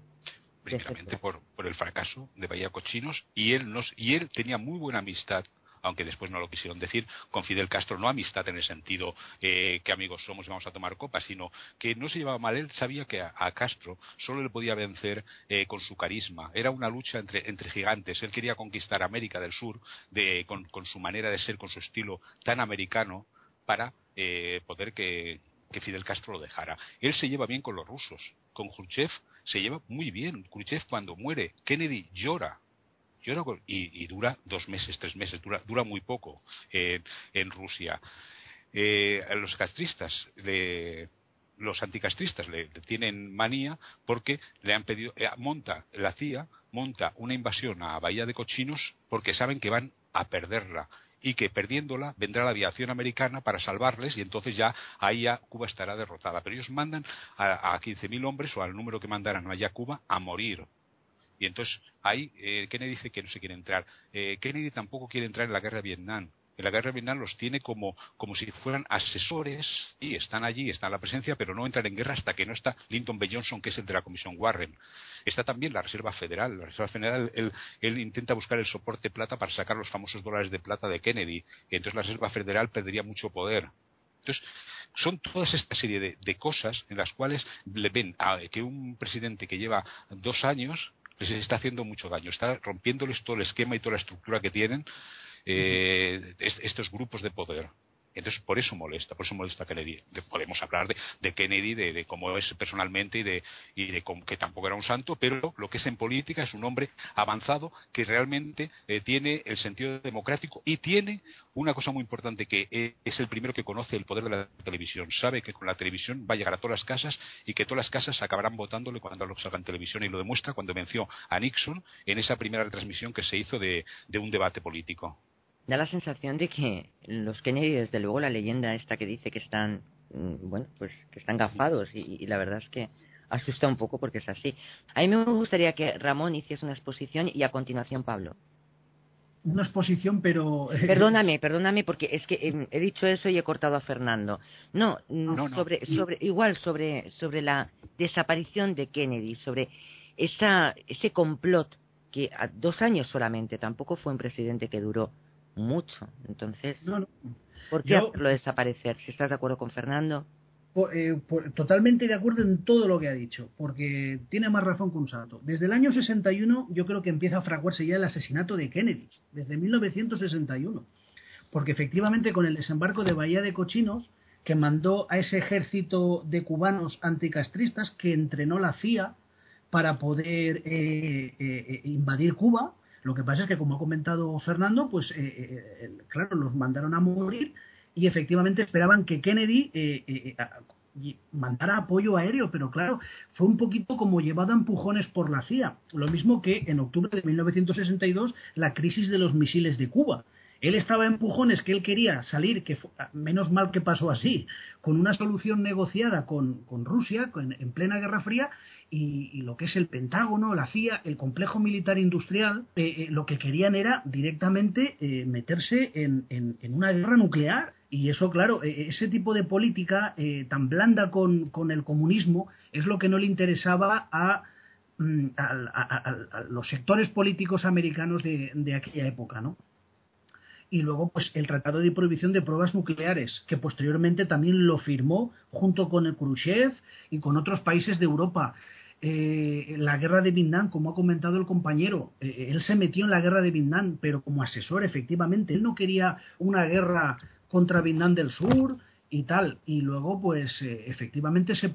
Primeramente por, por, el fracaso de Bahía Cochinos y él, nos, y él tenía muy buena amistad aunque después no lo quisieron decir, con Fidel Castro, no amistad en el sentido eh, que amigos somos y vamos a tomar copas, sino que no se llevaba mal. Él sabía que a, Castro solo le podía vencer eh, con su carisma. Era una lucha entre, gigantes. Él quería conquistar América del Sur de, con, con, su manera de ser, con su estilo tan americano, para eh, poder que, que Fidel Castro lo dejara. Él se lleva bien con los rusos. Con Khrushchev se lleva muy bien. Khrushchev cuando muere, Kennedy llora y, dura dos meses, tres meses, dura, dura muy poco en Rusia. Eh, los castristas, los anticastristas le, tienen manía porque le han pedido, eh, monta la CIA, monta una invasión a Bahía de Cochinos porque saben que van a perderla y que perdiéndola vendrá la aviación americana para salvarles y entonces ya ahí Cuba estará derrotada. Pero ellos mandan a, a 15.000 hombres o al número que mandaran allá a Cuba a morir y entonces ahí eh, Kennedy dice que no se quiere entrar. Eh, Kennedy tampoco quiere entrar en la guerra de Vietnam. En la guerra de Vietnam los tiene como, como si fueran asesores y están allí, están en la presencia, pero no entran en guerra hasta que no está Lyndon B. Johnson, que es el de la Comisión Warren. Está también la Reserva Federal. La Reserva Federal, él, él intenta buscar el soporte plata para sacar los famosos dólares de plata de Kennedy. Y entonces la Reserva Federal perdería mucho poder. Entonces, son todas esta serie de, de, cosas en las cuales le ven a que un presidente que lleva dos años les está haciendo mucho daño, está rompiéndoles todo el esquema y toda la estructura que tienen eh, estos grupos de poder. Entonces, por eso molesta, por eso molesta Kennedy. podemos hablar de, Kennedy, de, cómo es personalmente y de, y de que tampoco era un santo, pero lo que es en política es un hombre avanzado que realmente eh, tiene el sentido democrático y tiene una cosa muy importante, que eh, es el primero que conoce el poder de la televisión. Sabe que con la televisión va a llegar a todas las casas y que todas las casas acabarán votándole cuando lo salga en televisión. Y lo demuestra cuando venció a Nixon en esa primera retransmisión que se hizo de un debate político da la sensación de que los Kennedy, desde luego la leyenda esta que dice que están, mm, bueno, pues que están gafados y, la verdad es que asusta un poco porque es así. A mí me gustaría que Ramón hiciese una exposición y a continuación Pablo. Una exposición, pero... Eh, perdóname, perdóname porque es que em, he dicho eso y he cortado a Fernando. No, mm, sobre, sobre, igual sobre, sobre la desaparición de Kennedy, sobre esa, ese complot que a dos años solamente, tampoco fue un presidente que duró mucho. Entonces, ¿por qué hacerlo desaparecer? Si estás de acuerdo con Fernando. Eh, totalmente de acuerdo en todo lo que ha dicho, porque tiene más razón que un santo. Desde el año 61 yo creo que empieza a fraguarse ya el asesinato de Kennedy, desde 1961, porque efectivamente con el desembarco de Bahía de Cochinos, que mandó a ese ejército de cubanos anticastristas que entrenó la CIA para poder eh, eh, invadir Cuba, lo que pasa es que, como ha comentado Fernando, pues eh, eh, eh, claro, los mandaron a morir y efectivamente esperaban que Kennedy mandara apoyo aéreo, pero claro, fue un poquito como llevado a empujones por la CIA. Lo mismo que en octubre de 1962 la crisis de los misiles de Cuba. Él estaba en empujones que él quería salir, que menos mal que pasó así, con una solución negociada con, Rusia en plena Guerra Fría y, lo que es el Pentágono, la CIA, el complejo militar industrial, eh, eh, lo que querían era directamente eh, meterse en, una guerra nuclear. Y eso, claro, ese tipo de política tan blanda con, el comunismo es lo que no le interesaba a, mm, los sectores políticos americanos de, de aquella época, ¿no? Y luego pues el Tratado de Prohibición de Pruebas Nucleares, que posteriormente también lo firmó junto con el Khrushchev y con otros países de Europa. Eh, la guerra de Vietnam, como ha comentado el compañero, eh, él se metió en la guerra de Vietnam, pero como asesor, efectivamente, él no quería una guerra contra Vietnam del Sur, y tal. Y luego, pues eh, efectivamente se,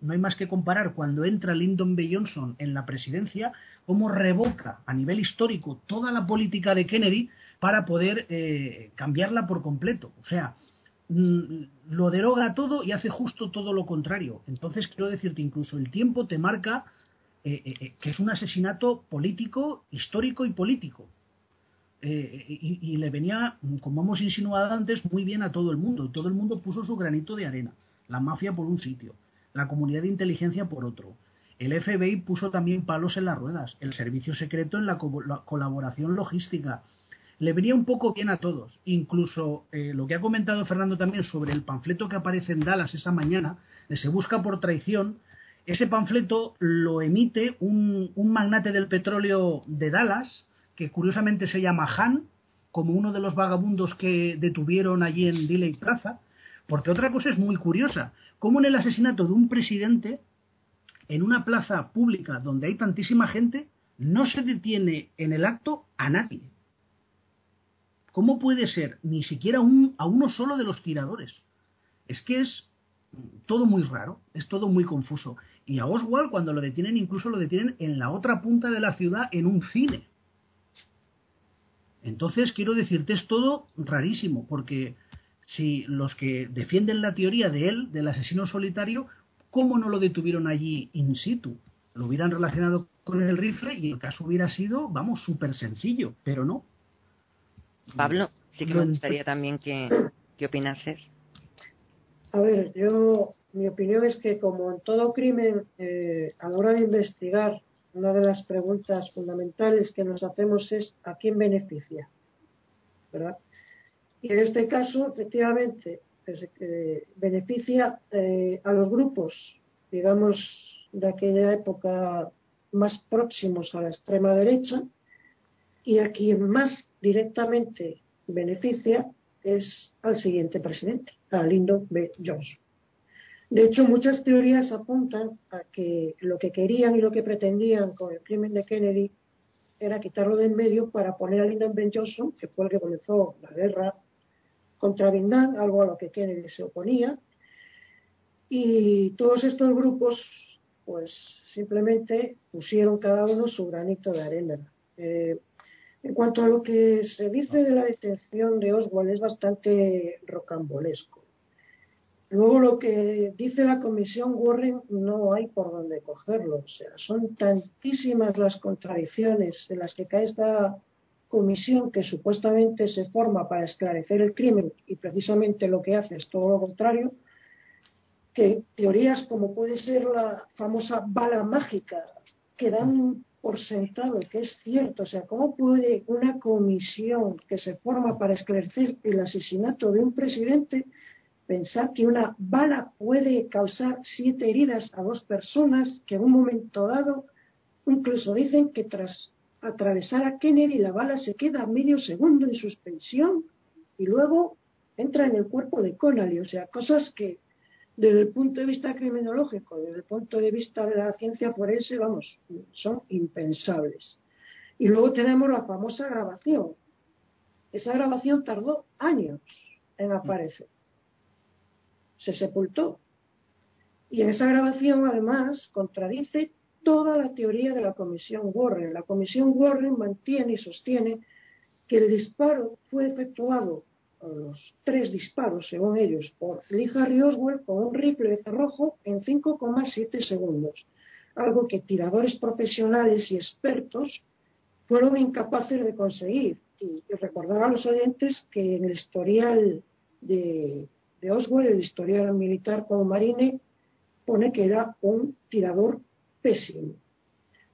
no hay más que comparar cuando entra Lyndon B. Johnson en la presidencia, cómo revoca a nivel histórico toda la política de Kennedy para poder eh, cambiarla por completo. O sea, mm, lo deroga todo y hace justo todo lo contrario. Entonces, quiero decirte, incluso el tiempo te marca que es un asesinato político, histórico y político. Eh, y, le venía, como hemos insinuado antes, muy bien a todo el mundo. Todo el mundo puso su granito de arena. La mafia por un sitio, la comunidad de inteligencia por otro. El FBI puso también palos en las ruedas, el servicio secreto en la, colaboración logística. Le venía un poco bien a todos. Incluso eh, lo que ha comentado Fernando también sobre el panfleto que aparece en Dallas esa mañana, de Se busca por traición, ese panfleto lo emite un magnate del petróleo de Dallas, que curiosamente se llama Han, como uno de los vagabundos que detuvieron allí en Diley Plaza, porque otra cosa es muy curiosa, como en el asesinato de un presidente, en una plaza pública donde hay tantísima gente, no se detiene en el acto a nadie. ¿Cómo puede ser ni siquiera un, a uno solo de los tiradores? Es que es todo muy raro, es todo muy confuso. Y a Oswald cuando lo detienen incluso lo detienen en la otra punta de la ciudad en un cine. Entonces, quiero decirte, es todo rarísimo, porque si los que defienden la teoría de él, del asesino solitario, ¿cómo no lo detuvieron allí in situ? Lo hubieran relacionado con el rifle y el caso hubiera sido, vamos, súper sencillo, pero no. Pablo, sí que me gustaría también que, que opinases. A ver, yo, mi opinión es que como en todo crimen, eh, a la hora de investigar una de las preguntas fundamentales que nos hacemos es ¿a quién beneficia? ¿verdad? Y en este caso, efectivamente, beneficia eh, a los grupos, digamos, de aquella época más próximos a la extrema derecha, y a quien más directamente beneficia es al siguiente presidente, a Lyndon B. Johnson. De hecho, muchas teorías apuntan a que lo que querían y lo que pretendían con el crimen de Kennedy era quitarlo de en medio para poner a Lyndon Ben Johnson, que fue el que comenzó la guerra contra Vietnam, algo a lo que Kennedy se oponía. Y todos estos grupos, pues simplemente pusieron cada uno su granito de arena. Eh, en cuanto a lo que se dice de la detención de Oswald, es bastante rocambolesco. Luego lo que dice la Comisión Warren no hay por dónde cogerlo. O sea, son tantísimas las contradicciones en las que cae esta comisión que supuestamente se forma para esclarecer el crimen y precisamente lo que hace es todo lo contrario, que teorías como puede ser la famosa bala mágica que dan por sentado que es cierto, o sea, ¿cómo puede una comisión que se forma para esclarecer el asesinato de un presidente pensar que una bala puede causar siete heridas a dos personas que en un momento dado, incluso dicen que tras atravesar a Kennedy la bala se queda medio segundo en suspensión y luego entra en el cuerpo de Connolly. O sea, cosas que desde el punto de vista criminológico, desde el punto de vista de la ciencia forense, vamos, son impensables. Y luego tenemos la famosa grabación. Esa grabación tardó años en aparecer se sepultó. Y en esa grabación, además, contradice toda la teoría de la Comisión Warren. La Comisión Warren mantiene y sostiene que el disparo fue efectuado, los tres disparos, según ellos, por Lee Harry Oswald con un rifle de cerrojo en 5,7 segundos, algo que tiradores profesionales y expertos fueron incapaces de conseguir. Y recordar a los oyentes que en el historial de de Oswald, el historiador militar como marine, pone que era un tirador pésimo.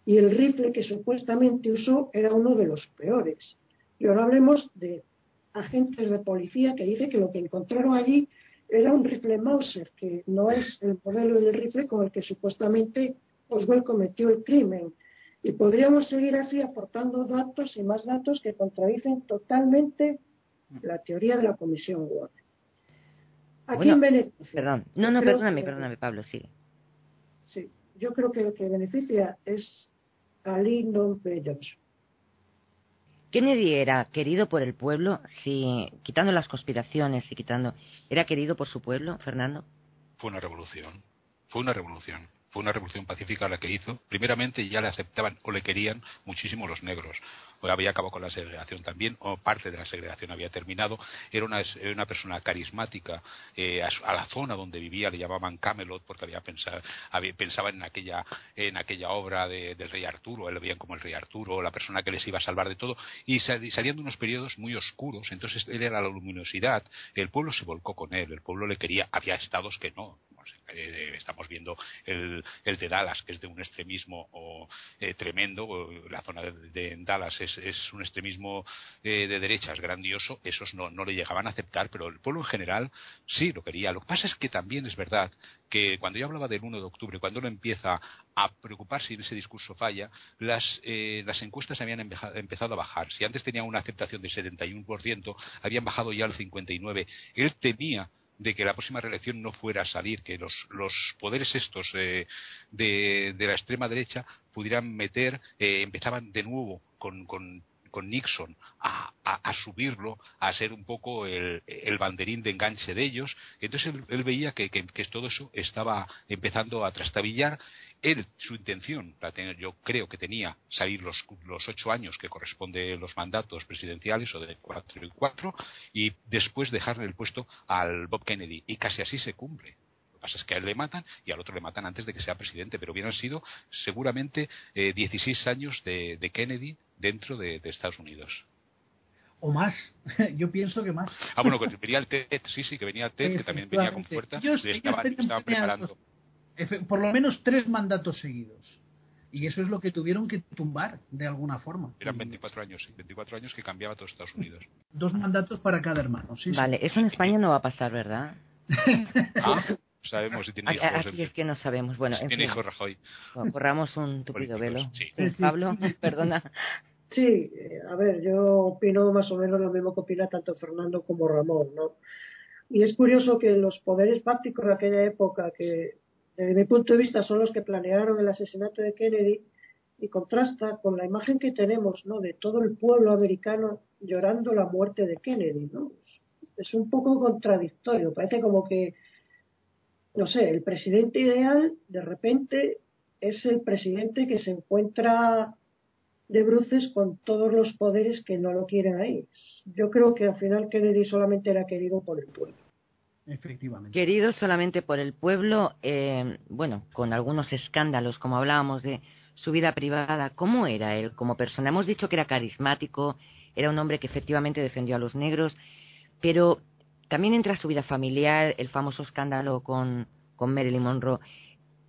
Y el rifle que supuestamente usó era uno de los peores. Y ahora hablemos de agentes de policía que dice que lo que encontraron allí era un rifle Mauser, que no es el modelo del rifle con el que supuestamente Oswald cometió el crimen. Y podríamos seguir así aportando datos y más datos que contradicen totalmente la teoría de la Comisión Warren. ¿A quién beneficia? Perdón. No, no, perdóname, perdóname, Pablo, sigue. Sí, yo creo que lo que beneficia es a Lyndon B. Kennedy era querido por el pueblo, si, quitando las conspiraciones y quitando, ¿era querido por su pueblo, Fernando? Fue una revolución, fue una revolución fue una revolución pacífica la que hizo. Primeramente ya le aceptaban o le querían muchísimo los negros. O había acabado con la segregación también, o parte de la segregación había terminado. Era una, una persona carismática. Eh, a, la zona donde vivía le llamaban Camelot porque había pensado, había, en aquella, en aquella obra del rey Arturo. Él lo veían como el rey Arturo, la persona que les iba a salvar de todo. Y, salían de unos periodos muy oscuros. Entonces él era la luminosidad. El pueblo se volcó con él. El pueblo le quería. Había estados que no eh, estamos viendo el, el, de Dallas, que es de un extremismo eh, tremendo, la zona de, Dallas es, un extremismo eh, de derechas grandioso, esos no, no le llegaban a aceptar, pero el pueblo en general sí lo quería. Lo que pasa es que también es verdad que cuando yo hablaba del 1 de octubre, cuando uno empieza a preocuparse y ese discurso falla, las, las encuestas habían empezado a bajar. Si antes tenía una aceptación del 71%, habían bajado ya al 59%. Él temía de que la próxima reelección no fuera a salir, que los, los poderes estos eh, de, de, la extrema derecha pudieran meter, eh, empezaban de nuevo con, con, con Nixon a, a, subirlo, a ser un poco el, el, banderín de enganche de ellos. Entonces él, él veía que, que, que, todo eso estaba empezando a trastabillar él, su intención, la tener, yo creo que tenía salir los, los ocho años que corresponde los mandatos presidenciales o de cuatro y cuatro y después dejarle el puesto al Bob Kennedy. Y casi así se cumple. Pasa es que a él le matan y al otro le matan antes de que sea presidente, pero hubieran sido seguramente eh, 16 años de, de, Kennedy dentro de, de Estados Unidos o más. Yo pienso que más. Ah, bueno, que venía el TED, sí, sí, que venía el TED, que también venía con fuerza. Yo, estaban, estaban preparando por lo menos tres mandatos seguidos. Y eso es lo que tuvieron que tumbar de alguna forma. Eran 24 años, sí, 24 años que cambiaba todo Estados Unidos. Dos mandatos para cada hermano, sí. Vale, eso en España no va a pasar, ¿verdad? ah, sabemos si tiene hijos. Aquí es que no sabemos. Bueno, si tiene hijos Rajoy. corramos un tupido velo. Sí. Pablo, perdona. Sí, eh, a ver, yo opino más o menos lo mismo que opina tanto Fernando como Ramón, ¿no? Y es curioso que los poderes fácticos de aquella época, que desde mi punto de vista, son los que planearon el asesinato de Kennedy y contrasta con la imagen que tenemos ¿no? de todo el pueblo americano llorando la muerte de Kennedy. ¿no? Es un poco contradictorio, parece como que, no sé, el presidente ideal de repente es el presidente que se encuentra de bruces con todos los poderes que no lo quieren ahí. Yo creo que al final Kennedy solamente era querido por el pueblo. Efectivamente. Querido solamente por el pueblo, eh, bueno, con algunos escándalos, como hablábamos de su vida privada. ¿Cómo era él como persona? Hemos dicho que era carismático, era un hombre que efectivamente defendió a los negros, pero también entra su vida familiar, el famoso escándalo con, con Marilyn Monroe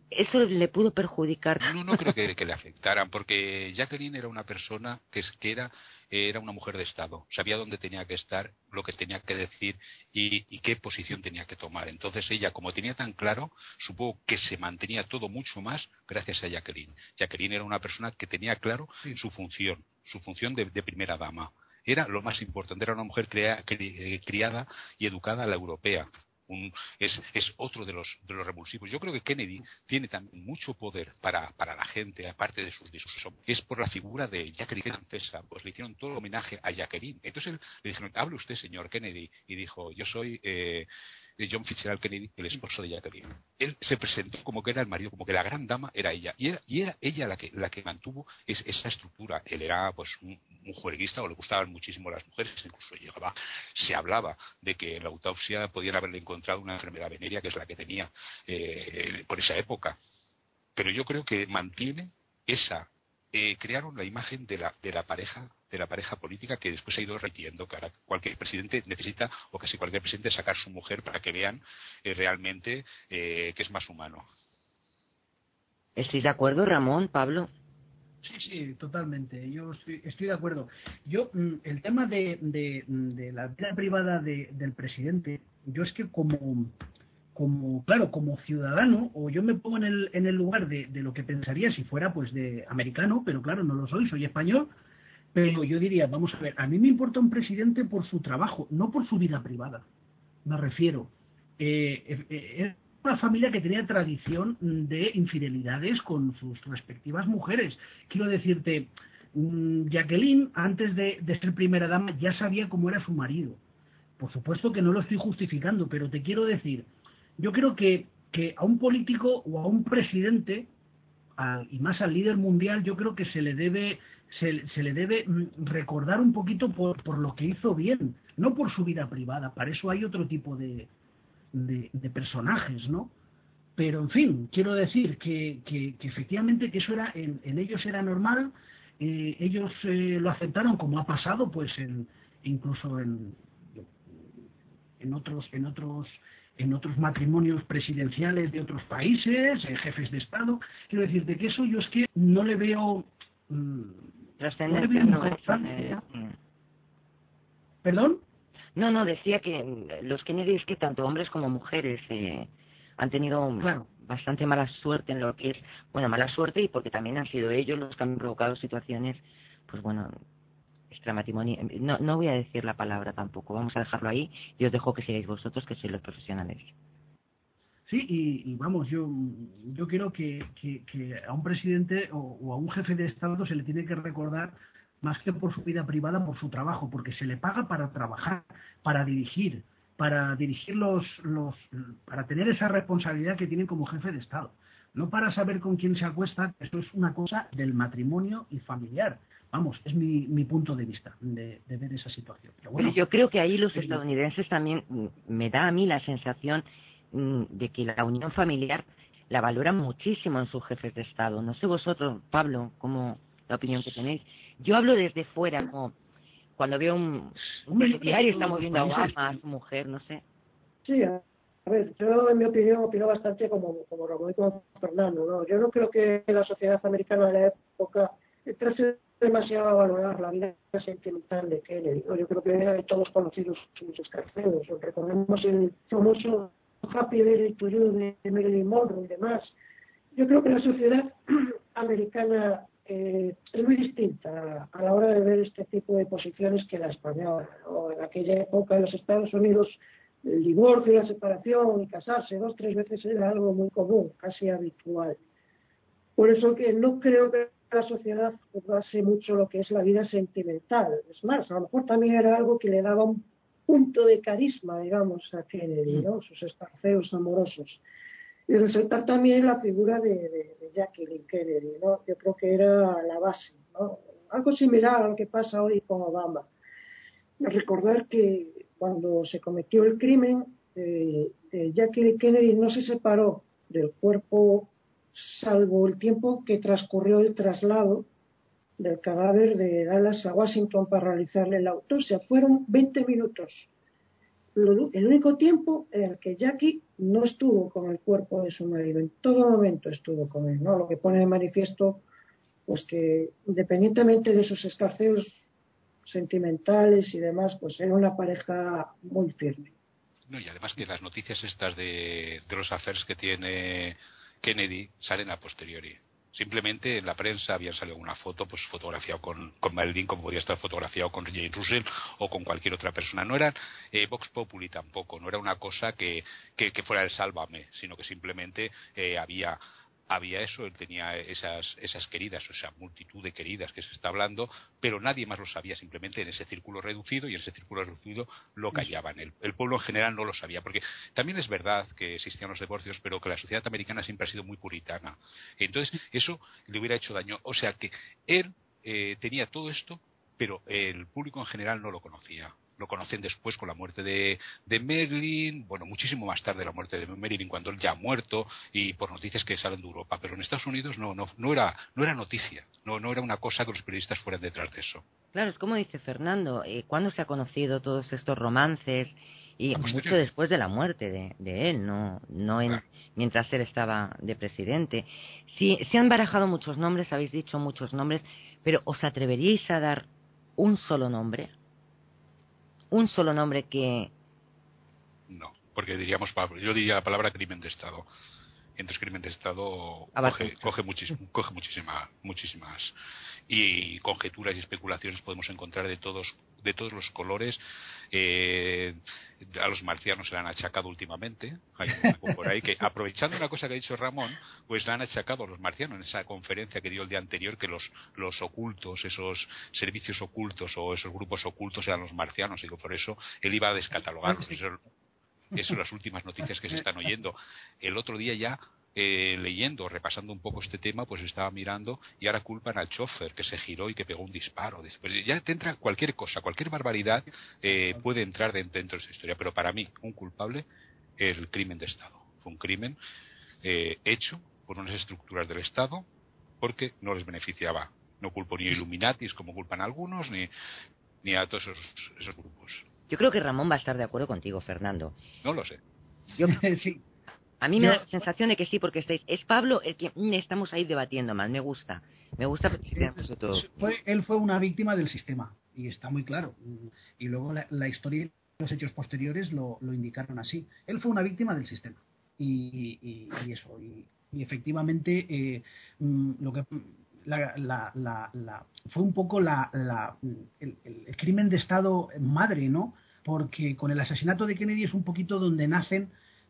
eso le pudo perjudicar. No, no creo que, le afectaran, porque Jacqueline era una persona que, que era, era una mujer de Estado, sabía dónde tenía que estar, lo que tenía que decir y, y, qué posición tenía que tomar. Entonces ella, como tenía tan claro, supongo que se mantenía todo mucho más gracias a Jacqueline. Jacqueline era una persona que tenía claro su función, su función de, de primera dama era lo más importante, era una mujer crea, cri, criada y educada a la europea es, otro de los, de los revulsivos. Yo creo que Kennedy tiene también mucho poder para, para la gente, aparte de sus discursos. Es por la figura de Jacqueline francesa, pues le hicieron todo el homenaje a Jacqueline. Entonces le dijeron, hable usted, señor Kennedy. Y dijo, yo soy... Eh, de John Fitzgerald Kennedy, el esposo de Jacqueline. Él se presentó como que era el marido, como que la gran dama era ella. Y era, y era ella la que, la que mantuvo es, esa estructura. Él era pues un, un, juerguista o le gustaban muchísimo las mujeres. Incluso llegaba, se hablaba de que en la autopsia podían haberle encontrado una enfermedad venérea, que es la que tenía eh, por esa época. Pero yo creo que mantiene esa eh, crearon la imagen de la, de la pareja de la pareja política que después se ha ido repitiendo que ahora cualquier presidente necesita o casi cualquier presidente sacar su mujer para que vean eh, realmente eh, que es más humano ¿Estoy de acuerdo Ramón Pablo? Sí, sí, totalmente. Yo estoy, estoy de acuerdo. Yo, mm, el tema de, de, de la vida privada de, del presidente, yo es que como, como, claro, como ciudadano, o yo me pongo en el, en el lugar de, de, lo que pensaría si fuera pues de americano, pero claro, no lo soy, soy español, pero yo diría, vamos a ver, a mí me importa un presidente por su trabajo, no por su vida privada, me refiero. Eh, eh, eh, una familia que tenía tradición de infidelidades con sus respectivas mujeres. Quiero decirte, mm, Jacqueline, antes de, ser primera dama, ya sabía cómo era su marido. Por supuesto que no lo estoy justificando, pero te quiero decir, yo creo que, que a un político o a un presidente, y más al líder mundial, yo creo que se le debe, se, se le debe mm, recordar un poquito por, por lo que hizo bien, no por su vida privada. Para eso hay otro tipo de, de, personajes, ¿no? Pero, en fin, quiero decir que, que, efectivamente que eso era en, ellos era normal, eh, ellos eh, lo aceptaron como ha pasado, pues, en, incluso en, en otros, en otros en otros matrimonios presidenciales de otros países, en jefes de Estado. Quiero decir, de que eso yo es que no le veo... Mm, Trascendencia, no, ¿Perdón? No, no, decía que los Kennedy es que tanto hombres como mujeres eh, han tenido bastante mala suerte en lo que es, bueno, mala suerte y porque también han sido ellos los que han provocado situaciones, pues bueno, extramatrimonio. No, no voy a decir la palabra tampoco, vamos a dejarlo ahí y os dejo que seáis vosotros que sois los profesionales. Sí, y, vamos, yo, yo quiero que, que, a un presidente o, a un jefe de Estado se le tiene que recordar más que por su vida privada, por su trabajo, porque se le paga para trabajar, para dirigir, para dirigir los, los, para tener esa responsabilidad que tienen como jefe de Estado, no para saber con quién se acuesta, esto es una cosa del matrimonio y familiar. Vamos, es mi, mi punto de vista de, ver esa situación. yo creo que ahí los estadounidenses también, mm, me da a mí la sensación mm, de que la unión familiar la valoran muchísimo en sus jefes de Estado. No sé vosotros, Pablo, cómo la opinión que tenéis. Yo hablo desde fuera, como cuando veo un, un diario, estamos viendo a Obama, a su mujer, no sé. Sí, a ver, yo en mi opinión opino bastante como, como Ramón y como Fernando. ¿no? Yo no creo que la sociedad americana de la época trate demasiado a valorar la vida sentimental de Kennedy. Yo creo que todos conocidos sus escarceos. Recordemos el famoso Happy Day to You de Marilyn Monroe y demás. Yo creo que la sociedad americana eh, es muy distinta a la hora de ver este tipo de posiciones que la española. En aquella época en los Estados Unidos el divorcio, la separación y casarse dos, tres veces era algo muy común, casi habitual. Por eso que no creo que la sociedad base mucho lo que es la vida sentimental. Es más, a lo mejor también era algo que le daba un punto de carisma, digamos, a Kennedy, ¿no? sus estarceos amorosos. Y resaltar también la figura de, de, Jacqueline Kennedy, ¿no? Yo creo que era la base, ¿no? Algo similar a lo que pasa hoy con Obama. Recordar que cuando se cometió el crimen, eh, Jacqueline Kennedy no se separó del cuerpo salvo el tiempo que transcurrió el traslado del cadáver de Dallas a Washington para realizarle la autopsia. Fueron 20 minutos el único tiempo en el que Jackie no estuvo con el cuerpo de su marido, en todo momento estuvo con él, ¿no? Lo que pone de manifiesto, pues que independientemente de sus escarceos sentimentales y demás, pues era una pareja muy firme. No, y además que las noticias estas de, de los affairs que tiene Kennedy salen a posteriori. Simplemente en la prensa había salido una foto, pues fotografiado con, con Marilyn, como podía estar fotografiado con Jane Russell o con cualquier otra persona. No era eh, Vox Populi tampoco, no era una cosa que, que, fuera el sálvame, sino que simplemente eh, había había eso, él tenía esas, esas queridas, o esa multitud de queridas que se está hablando, pero nadie más lo sabía simplemente en ese círculo reducido y en ese círculo reducido lo callaban. El, el pueblo en general no lo sabía, porque también es verdad que existían los divorcios, pero que la sociedad americana siempre ha sido muy puritana. Entonces, eso le hubiera hecho daño. O sea que él eh, tenía todo esto, pero el público en general no lo conocía lo conocen después con la muerte de, de Merlin, bueno, muchísimo más tarde la muerte de Merlin cuando él ya ha muerto y por noticias que salen de Europa, pero en Estados Unidos no, no, no, era, no era noticia, no, no era una cosa que los periodistas fueran detrás de eso. Claro, es como dice Fernando, eh, ¿cuándo se ha conocido todos estos romances? Y mucho después de la muerte de, de él, no, no en, mientras él estaba de presidente. Sí, se han barajado muchos nombres, habéis dicho muchos nombres, pero ¿os atreveríais a dar un solo nombre? Un solo nombre que... No, porque diríamos, yo diría la palabra crimen de Estado. Entonces crimen de Estado coge, coge, coge muchísima, muchísimas y conjeturas y especulaciones podemos encontrar de todos de todos los colores. Eh, a los marcianos se le han achacado últimamente. Hay un por ahí que, aprovechando una cosa que ha dicho Ramón, pues le han achacado a los marcianos en esa conferencia que dio el día anterior que los, los ocultos, esos servicios ocultos o esos grupos ocultos eran los marcianos. Digo, por eso él iba a descatalogarlos. Eso, eso son las últimas noticias que se están oyendo. El otro día ya eh, leyendo, repasando un poco este tema, pues estaba mirando y ahora culpan al chofer que se giró y que pegó un disparo. Después ya te entra cualquier cosa, cualquier barbaridad eh, puede entrar dentro de esa historia. Pero para mí, un culpable es el crimen de Estado. Fue un crimen eh, hecho por unas estructuras del Estado porque no les beneficiaba. No culpo ni a Illuminatis como culpan algunos, ni, ni a todos esos, esos grupos. Yo creo que Ramón va a estar de acuerdo contigo, Fernando. No lo sé. Yo, sí, a mí me da la sensación de que sí, porque estáis. Es Pablo el que mm, estamos ahí debatiendo más. Me gusta. Me gusta todo. Fue, él fue una víctima del sistema. Y está muy claro. Y luego la, historia y los hechos posteriores lo, indicaron así. Él fue una víctima del sistema. Y, eso. Y, efectivamente, eh, mm, lo que. Fue un poco la, el, el crimen de Estado madre, ¿no? Porque con el asesinato de Kennedy es un poquito donde nacen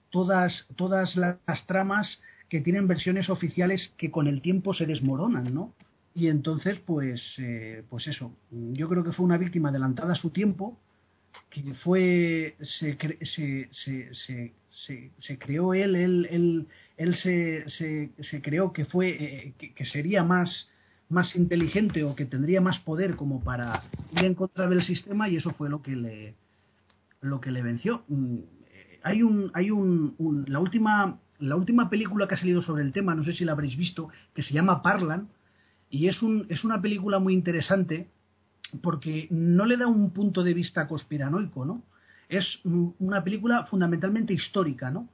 todas, todas las tramas que tienen versiones oficiales que con el tiempo se desmoronan, ¿no? Y entonces, pues, eh, pues eso, yo creo que fue una víctima adelantada a su tiempo, que fue, se, se, se, se, se creó él, él, él, se, se, creó que fue, eh, que, sería más, más inteligente o que tendría más poder como para ir en contra del sistema y eso fue lo que le, lo que le venció hay un, hay un, la última, la última película que ha salido sobre el tema, no sé si la habréis visto, que se llama Parlan, y es, un, es una película muy interesante porque no le da un punto de vista conspiranoico, ¿no? Es una película fundamentalmente histórica, ¿no?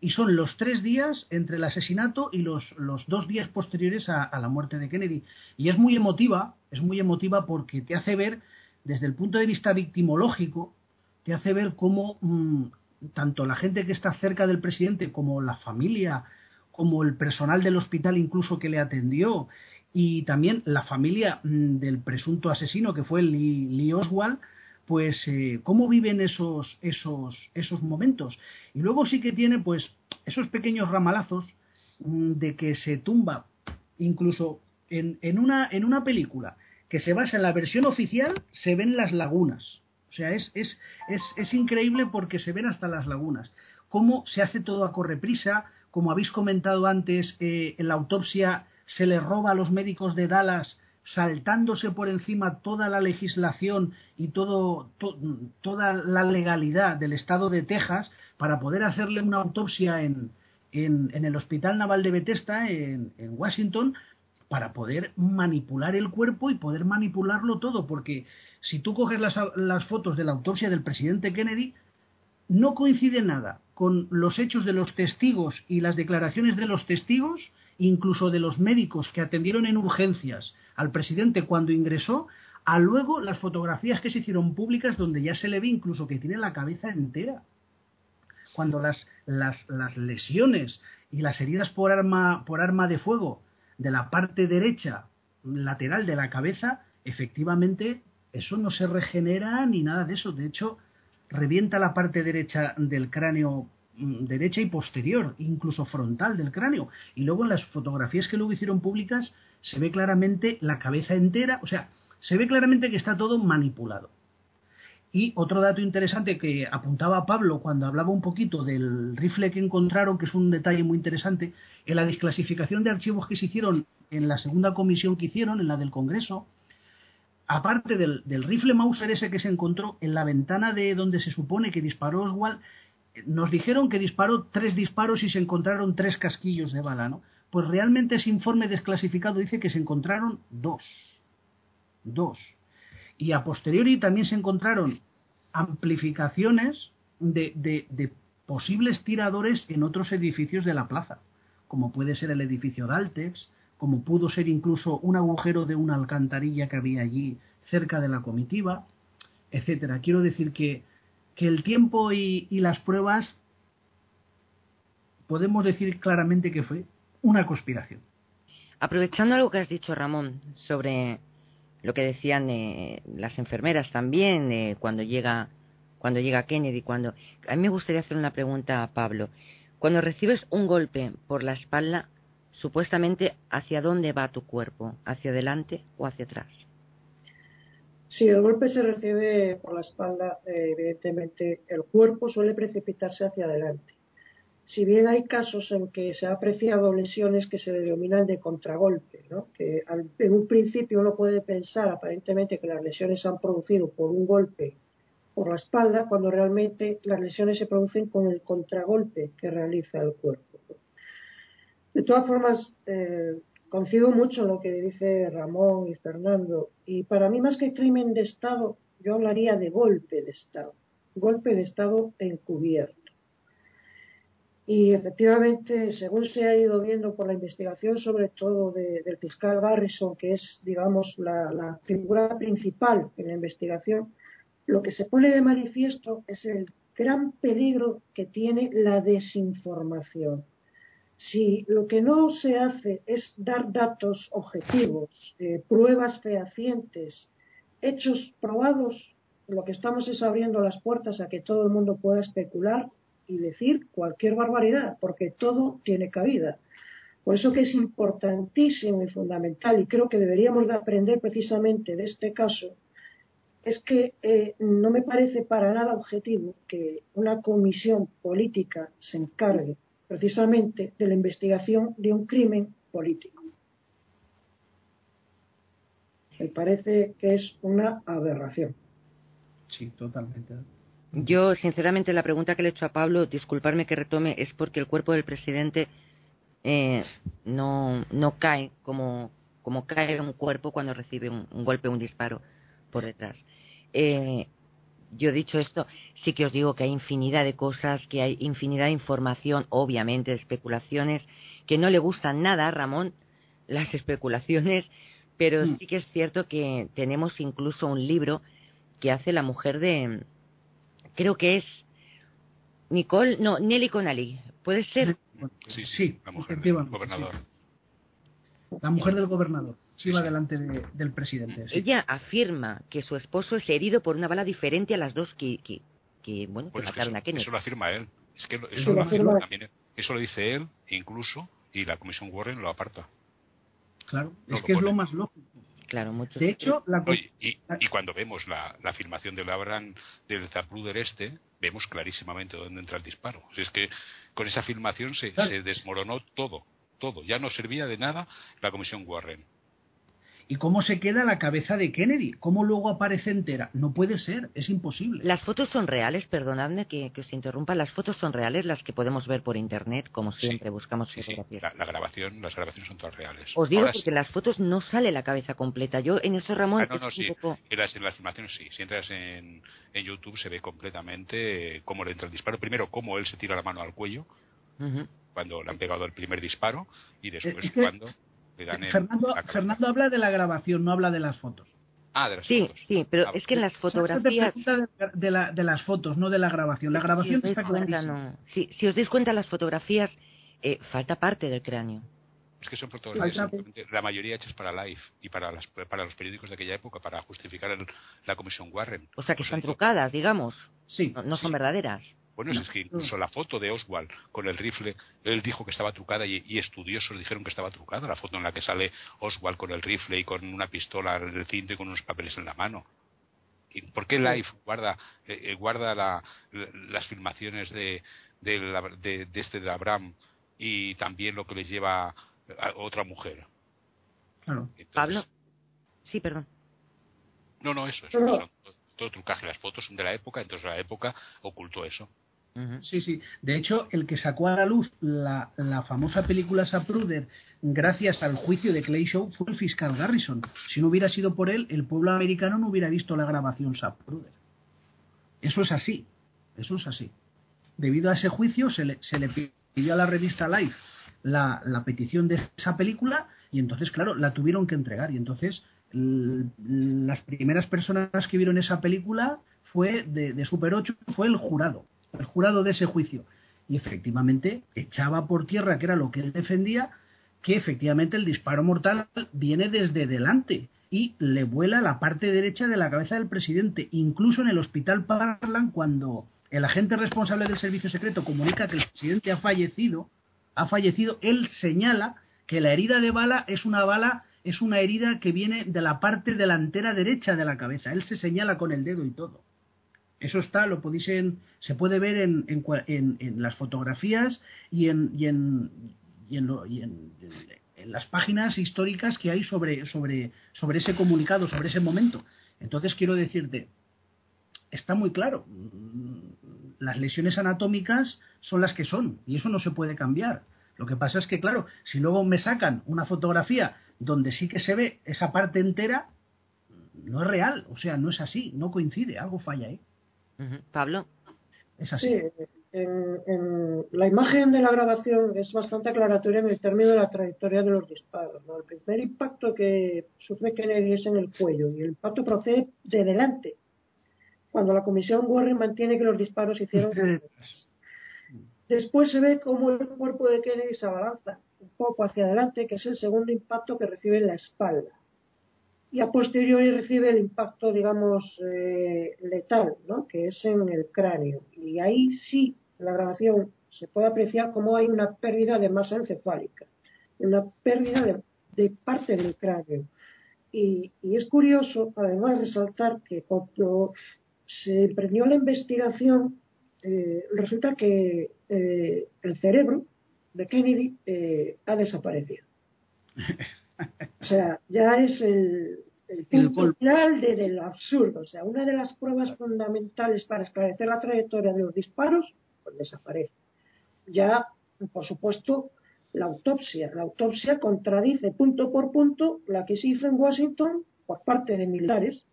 Y son los tres días entre el asesinato y los, los dos días posteriores a, la muerte de Kennedy. Y es muy emotiva, es muy emotiva porque te hace ver, desde el punto de vista victimológico, te hace ver cómo mm, tanto la gente que está cerca del presidente como la familia, como el personal del hospital incluso que le atendió y también la familia mm, del presunto asesino que fue Lee, Oswald, pues eh, cómo viven esos, esos, esos momentos. Y luego sí que tiene pues esos pequeños ramalazos mm, de que se tumba incluso en, en, una, en una película que se basa en la versión oficial, se ven las lagunas. O sea, es, es, es, es increíble porque se ven hasta las lagunas. Cómo se hace todo a correprisa, como habéis comentado antes, eh, en la autopsia se le roba a los médicos de Dallas saltándose por encima toda la legislación y todo, toda la legalidad del estado de Texas para poder hacerle una autopsia en, en, el Hospital Naval de Bethesda, en, en, Washington, para poder manipular el cuerpo y poder manipularlo todo, porque si tú coges las, las fotos de la autopsia del presidente Kennedy, no coincide nada con los hechos de los testigos y las declaraciones de los testigos, incluso de los médicos que atendieron en urgencias al presidente cuando ingresó, a luego las fotografías que se hicieron públicas donde ya se le ve incluso que tiene la cabeza entera. Cuando las, las, las lesiones y las heridas por arma, por arma de fuego de la parte derecha lateral de la cabeza, efectivamente eso no se regenera ni nada de eso. De hecho, revienta la parte derecha del cráneo mm, derecha y posterior, incluso frontal del cráneo. Y luego en las fotografías que luego hicieron públicas se ve claramente la cabeza entera, o sea, se ve claramente que está todo manipulado. Y otro dato interesante que apuntaba Pablo cuando hablaba un poquito del rifle que encontraron, que es un detalle muy interesante, en la desclasificación de archivos que se hicieron en la segunda comisión que hicieron, en la del Congreso, aparte del, rifle Mauser ese que se encontró en la ventana de donde se supone que disparó Oswald, nos dijeron que disparó tres disparos y se encontraron tres casquillos de bala, ¿no? Pues realmente ese informe desclasificado dice que se encontraron dos. Dos. Y a posteriori también se encontraron amplificaciones de, de posibles tiradores en otros edificios de la plaza, como puede ser el edificio Daltex, como pudo ser incluso un agujero de una alcantarilla que había allí cerca de la comitiva, etcétera. Quiero decir que, que el tiempo y, las pruebas podemos decir claramente que fue una conspiración. Aprovechando algo que has dicho, Ramón, sobre lo que decían las enfermeras también cuando llega cuando llega Kennedy, cuando a mí me gustaría hacer una pregunta a Pablo. Cuando recibes un golpe por la espalda, supuestamente, ¿hacia dónde va tu cuerpo? ¿Hacia adelante o hacia atrás? Si el golpe se recibe por la espalda, eh, evidentemente el cuerpo suele precipitarse hacia adelante. Si bien hay casos en que se ha apreciado lesiones que se denominan de contragolpe, ¿no? que en un principio uno puede pensar aparentemente que las lesiones se han producido por un golpe por la espalda, cuando realmente las lesiones se producen con el contragolpe que realiza el cuerpo. De todas formas, eh, coincido mucho lo que dice Ramón y Fernando, y para mí más que crimen de Estado, yo hablaría de golpe de Estado, golpe de Estado encubierto. Y efectivamente, según se ha ido viendo por la investigación, sobre todo del fiscal Garrison, que es, digamos, la, figura principal en la investigación, lo que se pone de manifiesto es el gran peligro que tiene la desinformación. Si lo que no se hace es dar datos objetivos, eh, pruebas fehacientes, hechos probados, lo que estamos es abriendo las puertas a que todo el mundo pueda especular y decir cualquier barbaridad, porque todo tiene cabida. Por eso que es importantísimo y fundamental, y creo que deberíamos de aprender precisamente de este caso, es que eh, no me parece para nada objetivo que una comisión política se encargue precisamente de la investigación de un crimen político. Me parece que es una aberración. Sí, totalmente. Yo, sinceramente, la pregunta que le he hecho a Pablo, disculparme que retome, es porque el cuerpo del presidente eh, no, no cae como, como cae un cuerpo cuando recibe un, golpe, un disparo por detrás. Eh, yo dicho esto, sí que os digo que hay infinidad de cosas, que hay infinidad de información, obviamente, de especulaciones, que no le gustan nada a Ramón, las especulaciones, pero mm. sí que es cierto que tenemos incluso un libro que hace la mujer de, creo que es Nicole, no, Nelly Conali, ¿puede ser? Sí, sí, la mujer del gobernador. La mujer del gobernador. Sí, va delante del presidente. Ella afirma que su esposo es herido por una bala diferente a las dos que, que, bueno, que mataron a Kennedy. Eso lo afirma él. Es que eso, lo, afirma, también, eso lo dice él, incluso, y la Comisión Warren lo aparta. Claro, es que es lo más lógico. Claro, mucho. De hecho, la... y, y, cuando vemos la, la afirmación de Labran del Zapruder este, vemos clarísimamente dónde entra el disparo. es que con esa afirmación se, se desmoronó todo, todo. Ya no servía de nada la Comisión Warren ¿Y cómo se queda la cabeza de Kennedy? ¿Cómo luego aparece entera? No puede ser, es imposible. Las fotos son reales, perdonadme que, que os interrumpa, las fotos son reales, las que podemos ver por internet, como siempre buscamos fotografías. La, grabación, las grabaciones son todas reales. Os digo porque en las fotos no sale la cabeza completa. Yo en eso, Ramón, ah, no, no, sí. en, las, filmaciones sí. Si entras en, en, YouTube se ve completamente cómo le entra el disparo. Primero, cómo él se tira la mano al cuello, cuando le han pegado el primer disparo, y después cuando Fernando, habla de la grabación, no habla de las fotos. Ah, de las sí, fotos. Sí, pero ah, es que en las fotografías... De, la, de, las fotos, no de la grabación. La grabación si está cuenta, si, si, os dais cuenta, las fotografías eh, falta parte del cráneo. Es que son fotografías la mayoría hechas para Life y para, las, para los periódicos de aquella época, para justificar la comisión Warren. O sea, que están trucadas, digamos. Sí. No, son verdaderas. Bueno, es que incluso la foto de Oswald con el rifle, él dijo que estaba trucada y, estudiosos dijeron que estaba trucada. La foto en la que sale Oswald con el rifle y con una pistola en el cinto y con unos papeles en la mano. ¿Por qué Life guarda, eh, eh, guarda las filmaciones de, de, este de Abraham y también lo que les lleva a otra mujer? Pablo. Sí, perdón. No, no, eso, eso, todo trucaje. Las fotos son de la época, entonces la época ocultó eso. Sí, sí. De hecho, el que sacó a la luz la, famosa película Sapruder gracias al juicio de Clay Show fue el fiscal Garrison. Si no hubiera sido por él, el pueblo americano no hubiera visto la grabación Sapruder. Eso es así. Eso es así. Debido a ese juicio se le, se le pidió a la revista Life la, la petición de esa película y entonces, claro, la tuvieron que entregar. Y entonces las primeras personas que vieron esa película fue de, de Super 8 fue el jurado el jurado de ese juicio. y efectivamente echaba por tierra, que era lo que él defendía, que efectivamente el disparo mortal viene desde delante y le vuela la parte derecha de la cabeza del presidente. Incluso en el hospital Parlan, cuando el agente responsable del servicio secreto comunica que el presidente ha fallecido, ha fallecido, él señala que la herida de bala es una bala, es una herida que viene de la parte delantera derecha de la cabeza. Él se señala con el dedo y todo. Eso está, lo podéis en, se puede ver en, en, las fotografías y en, y en, y en, las páginas históricas que hay sobre, sobre, sobre ese comunicado, sobre ese momento. Entonces quiero decirte, está muy claro, las lesiones anatómicas son las que son y eso no se puede cambiar. Lo que pasa es que, claro, si luego me sacan una fotografía donde sí que se ve esa parte entera, no es real, o sea, no es así, no coincide, algo falla ahí. Pablo. Es así. Sí, en, la imagen de la grabación es bastante aclaratoria en el término de la trayectoria de los disparos. El primer impacto que sufre Kennedy es en el cuello y el impacto procede de delante, cuando la comisión Warren mantiene que los disparos hicieron. Después se ve cómo el cuerpo de Kennedy se abalanza un poco hacia adelante, que es el segundo impacto que recibe en la espalda y a posteriori recibe el impacto, digamos, eh, letal, ¿no? que es en el cráneo. Y ahí sí, en la grabación se puede apreciar cómo hay una pérdida de masa encefálica, una pérdida de, parte del cráneo. Y, es curioso, además, resaltar que cuando se emprendió la investigación, eh, resulta que eh, el cerebro de Kennedy ha desaparecido. O sea, ya es el, punto final del absurdo. O sea, una de las pruebas fundamentales para esclarecer la trayectoria de los disparos, pues desaparece. Ya, por supuesto, la autopsia. La autopsia contradice punto por punto la que se hizo en Washington por parte de militares,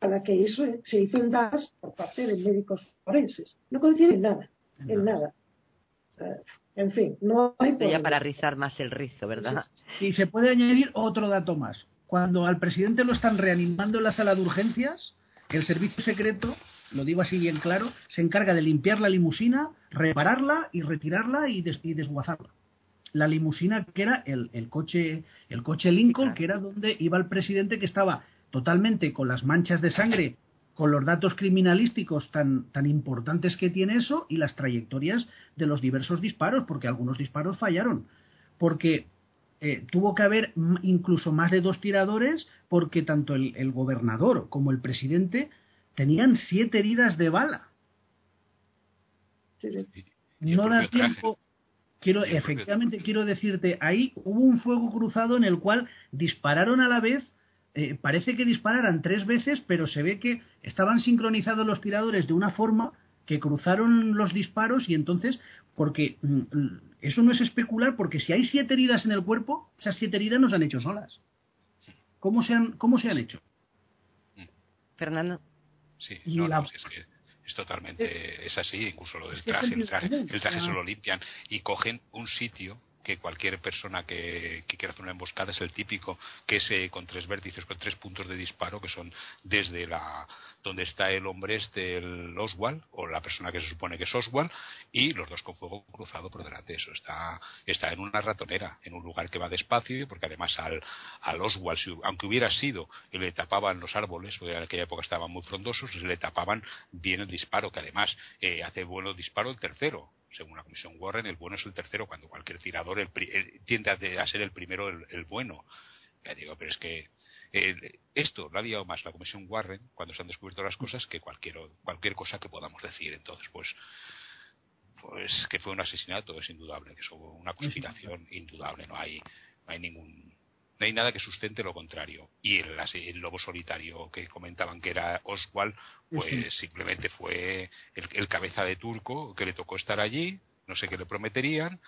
a la que hizo, se hizo en Dallas por parte de médicos forenses. No coincide en nada, en nada. En fin, no hay. Ya para rizar más el rizo, ¿verdad? Y se puede añadir otro dato más. Cuando al presidente lo están reanimando en la sala de urgencias, el servicio secreto, lo digo así bien claro, se encarga de limpiar la limusina, repararla y retirarla y, desguazarla. La limusina que era el, coche el coche Lincoln, que era donde iba el presidente que estaba totalmente con las manchas de sangre con los datos criminalísticos tan, tan importantes que tiene eso y las trayectorias de los diversos disparos, porque algunos disparos fallaron. Porque eh, tuvo que haber incluso más de dos tiradores, porque tanto el, gobernador como el presidente tenían siete heridas de bala. No da tiempo. Quiero, efectivamente, quiero decirte, ahí hubo un fuego cruzado en el cual dispararon a la vez eh, parece que dispararan tres veces, pero se ve que estaban sincronizados los tiradores de una forma que cruzaron los disparos y entonces, porque mm, eso no es especular, porque si hay siete heridas en el cuerpo, esas siete heridas no se han hecho solas. ¿Cómo se han, cómo se han hecho? Fernando. Sí, es, totalmente, es así, incluso lo del traje, el traje, el traje se lo limpian y cogen un sitio que cualquier persona que, quiera hacer una emboscada es el típico, que es eh, con tres vértices, con tres puntos de disparo, que son desde la donde está el hombre este, el Oswald, o la persona que se supone que es Oswald, y los dos con fuego cruzado por delante. Eso está, está en una ratonera, en un lugar que va despacio, porque además al, al Oswald, aunque hubiera sido y le tapaban los árboles, porque en aquella época estaban muy frondosos, le tapaban bien el disparo, que además eh, hace bueno disparo el tercero, según la comisión Warren, el bueno es el tercero, cuando cualquier tirador tiende a, ser el primero el, bueno. Ya digo, pero es que eh, esto lo ha liado más la comisión Warren cuando se han descubierto las cosas que cualquier, cualquier cosa que podamos decir. Entonces, pues, pues que fue un asesinato es indudable, que fue una conspiración indudable, no hay, no hay ningún no hay nada que sustente lo contrario. Y el, el lobo solitario que comentaban que era Oswald, pues simplemente fue el, cabeza de turco que le tocó estar allí, no sé qué le prometerían,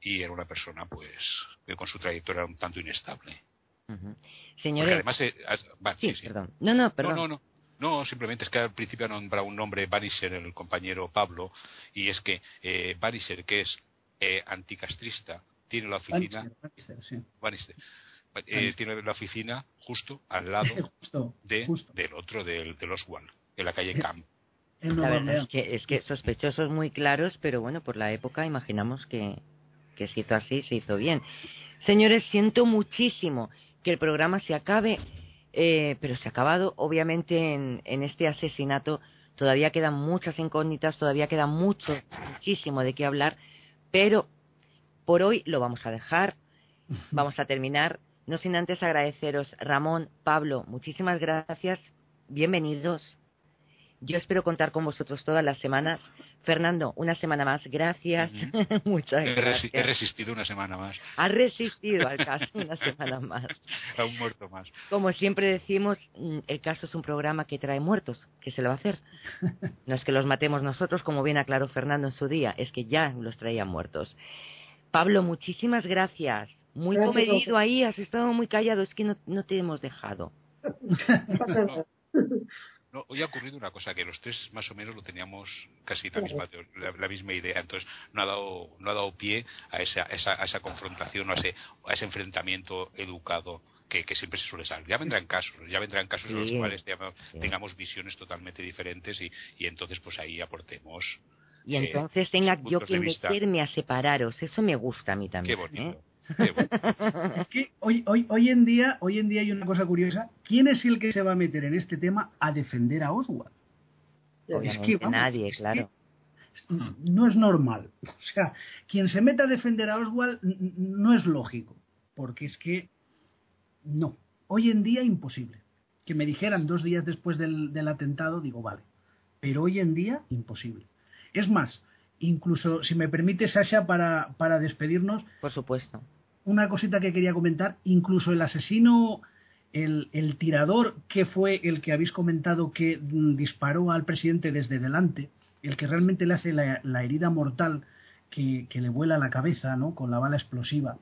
y era una persona pues que con su trayectoria era un tanto inestable. Señores. además, eh, sí, Perdón. No, no, perdón. No, no, no. simplemente es que al principio ha nombrado un nombre, Bannister, el compañero Pablo, y es que eh, que es eh, anticastrista, tiene la oficina. Bannister, eh, tiene la oficina justo al lado de, del otro, del, los Oswald, en la calle Camp. La verdad es que, es que sospechosos muy claros, pero bueno, por la época imaginamos que, que se hizo así, se hizo bien. Señores, siento muchísimo que el programa se acabe, eh, pero se ha acabado. Obviamente en, en este asesinato todavía quedan muchas incógnitas, todavía queda mucho, muchísimo de qué hablar, pero por hoy lo vamos a dejar. Vamos a terminar. No sin antes agradeceros, Ramón, Pablo, muchísimas gracias. Bienvenidos. Yo espero contar con vosotros todas las semanas. Fernando, una semana más, gracias. Muchas gracias. He resistido una semana más. Ha resistido al caso una semana más. A un muerto más. Como siempre decimos, mm, el caso es un programa que trae muertos. ¿Qué se le va a hacer? No es que los matemos nosotros, como bien aclaró Fernando en su día, es que ya los traían muertos. Pablo, muchísimas gracias. Muy comedido ahí, has estado muy callado, es que no, no te hemos dejado. No, hoy ha ocurrido una cosa que los tres más o menos lo teníamos casi la misma la, misma idea entonces no ha dado no ha dado pie a esa, esa, a esa confrontación o a ese, a ese enfrentamiento educado que, que, siempre se suele salir. Ya vendrán casos, ya vendrán casos en los cuales tengamos visiones totalmente diferentes y, y entonces pues ahí aportemos. Y eh, entonces tenga yo que meterme a separaros. Eso me gusta a mí también. Qué bonito. ¿eh? Es que hoy, hoy, hoy, en día, hoy en día hay una cosa curiosa. ¿Quién es el que se va a meter en este tema a defender a Oswald? es que, nadie, claro. no es normal. O sea, quien se meta a defender a Oswald no es lógico. Porque es que no. Hoy en día imposible. Que me dijeran dos días después del, del atentado, digo, vale. Pero hoy en día, imposible. Es más, incluso, si me permite, Sasha, para, para despedirnos. Por supuesto una cosita que quería comentar, incluso el asesino, el, tirador que fue el que habéis comentado que mm, disparó al presidente desde delante, el que realmente le hace la, herida mortal que, le vuela la cabeza ¿no? con la bala explosiva,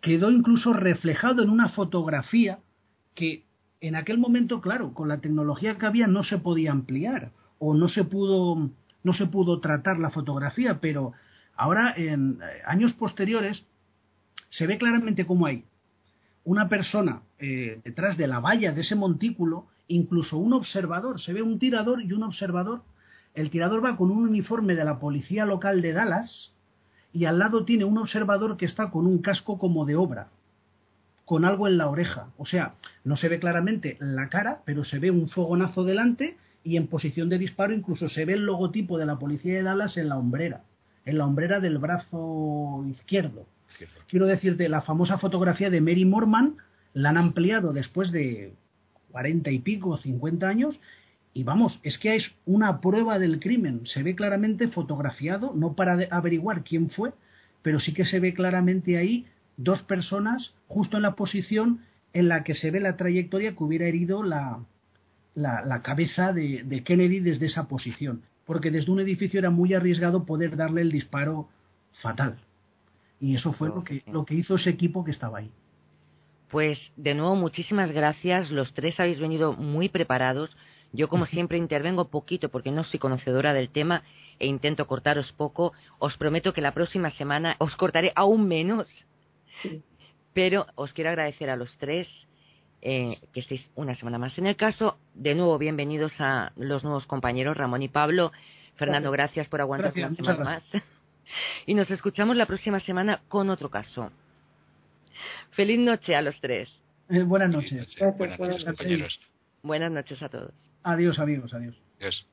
quedó incluso reflejado en una fotografía que en aquel momento, claro, con la tecnología que había no se podía ampliar o no se pudo, no se pudo tratar la fotografía, pero ahora en eh, años posteriores se ve claramente cómo hay una persona eh, detrás de la valla de ese montículo, incluso un observador, se ve un tirador y un observador. El tirador va con un uniforme de la policía local de Dallas y al lado tiene un observador que está con un casco como de obra, con algo en la oreja. O sea, no se ve claramente la cara, pero se ve un fogonazo delante y en posición de disparo incluso se ve el logotipo de la policía de Dallas en la hombrera, en la hombrera del brazo izquierdo. Quiero decirte, la famosa fotografía de Mary Morman la han ampliado después de cuarenta y pico, cincuenta años, y vamos, es que es una prueba del crimen. Se ve claramente fotografiado, no para averiguar quién fue, pero sí que se ve claramente ahí dos personas justo en la posición en la que se ve la trayectoria que hubiera herido la, la, cabeza de, de, Kennedy desde esa posición. Porque desde un edificio era muy arriesgado poder darle el disparo fatal. Y eso fue lo que, lo que hizo ese equipo que estaba ahí. Pues de nuevo, muchísimas gracias. Los tres habéis venido muy preparados. Yo, como siempre, intervengo poquito porque no soy conocedora del tema e intento cortaros poco. Os prometo que la próxima semana os cortaré aún menos. Pero os quiero agradecer a los tres eh, que estéis una semana más en el caso. De nuevo, bienvenidos a los nuevos compañeros Ramón y Pablo. Fernando, gracias, por aguantar una semana más. Y nos escuchamos la próxima semana con otro caso. Feliz noche a los tres. Eh, buenas noches. Buenas noches, compañeros. Buenas noches a todos. Adiós, amigos, adiós. Adiós.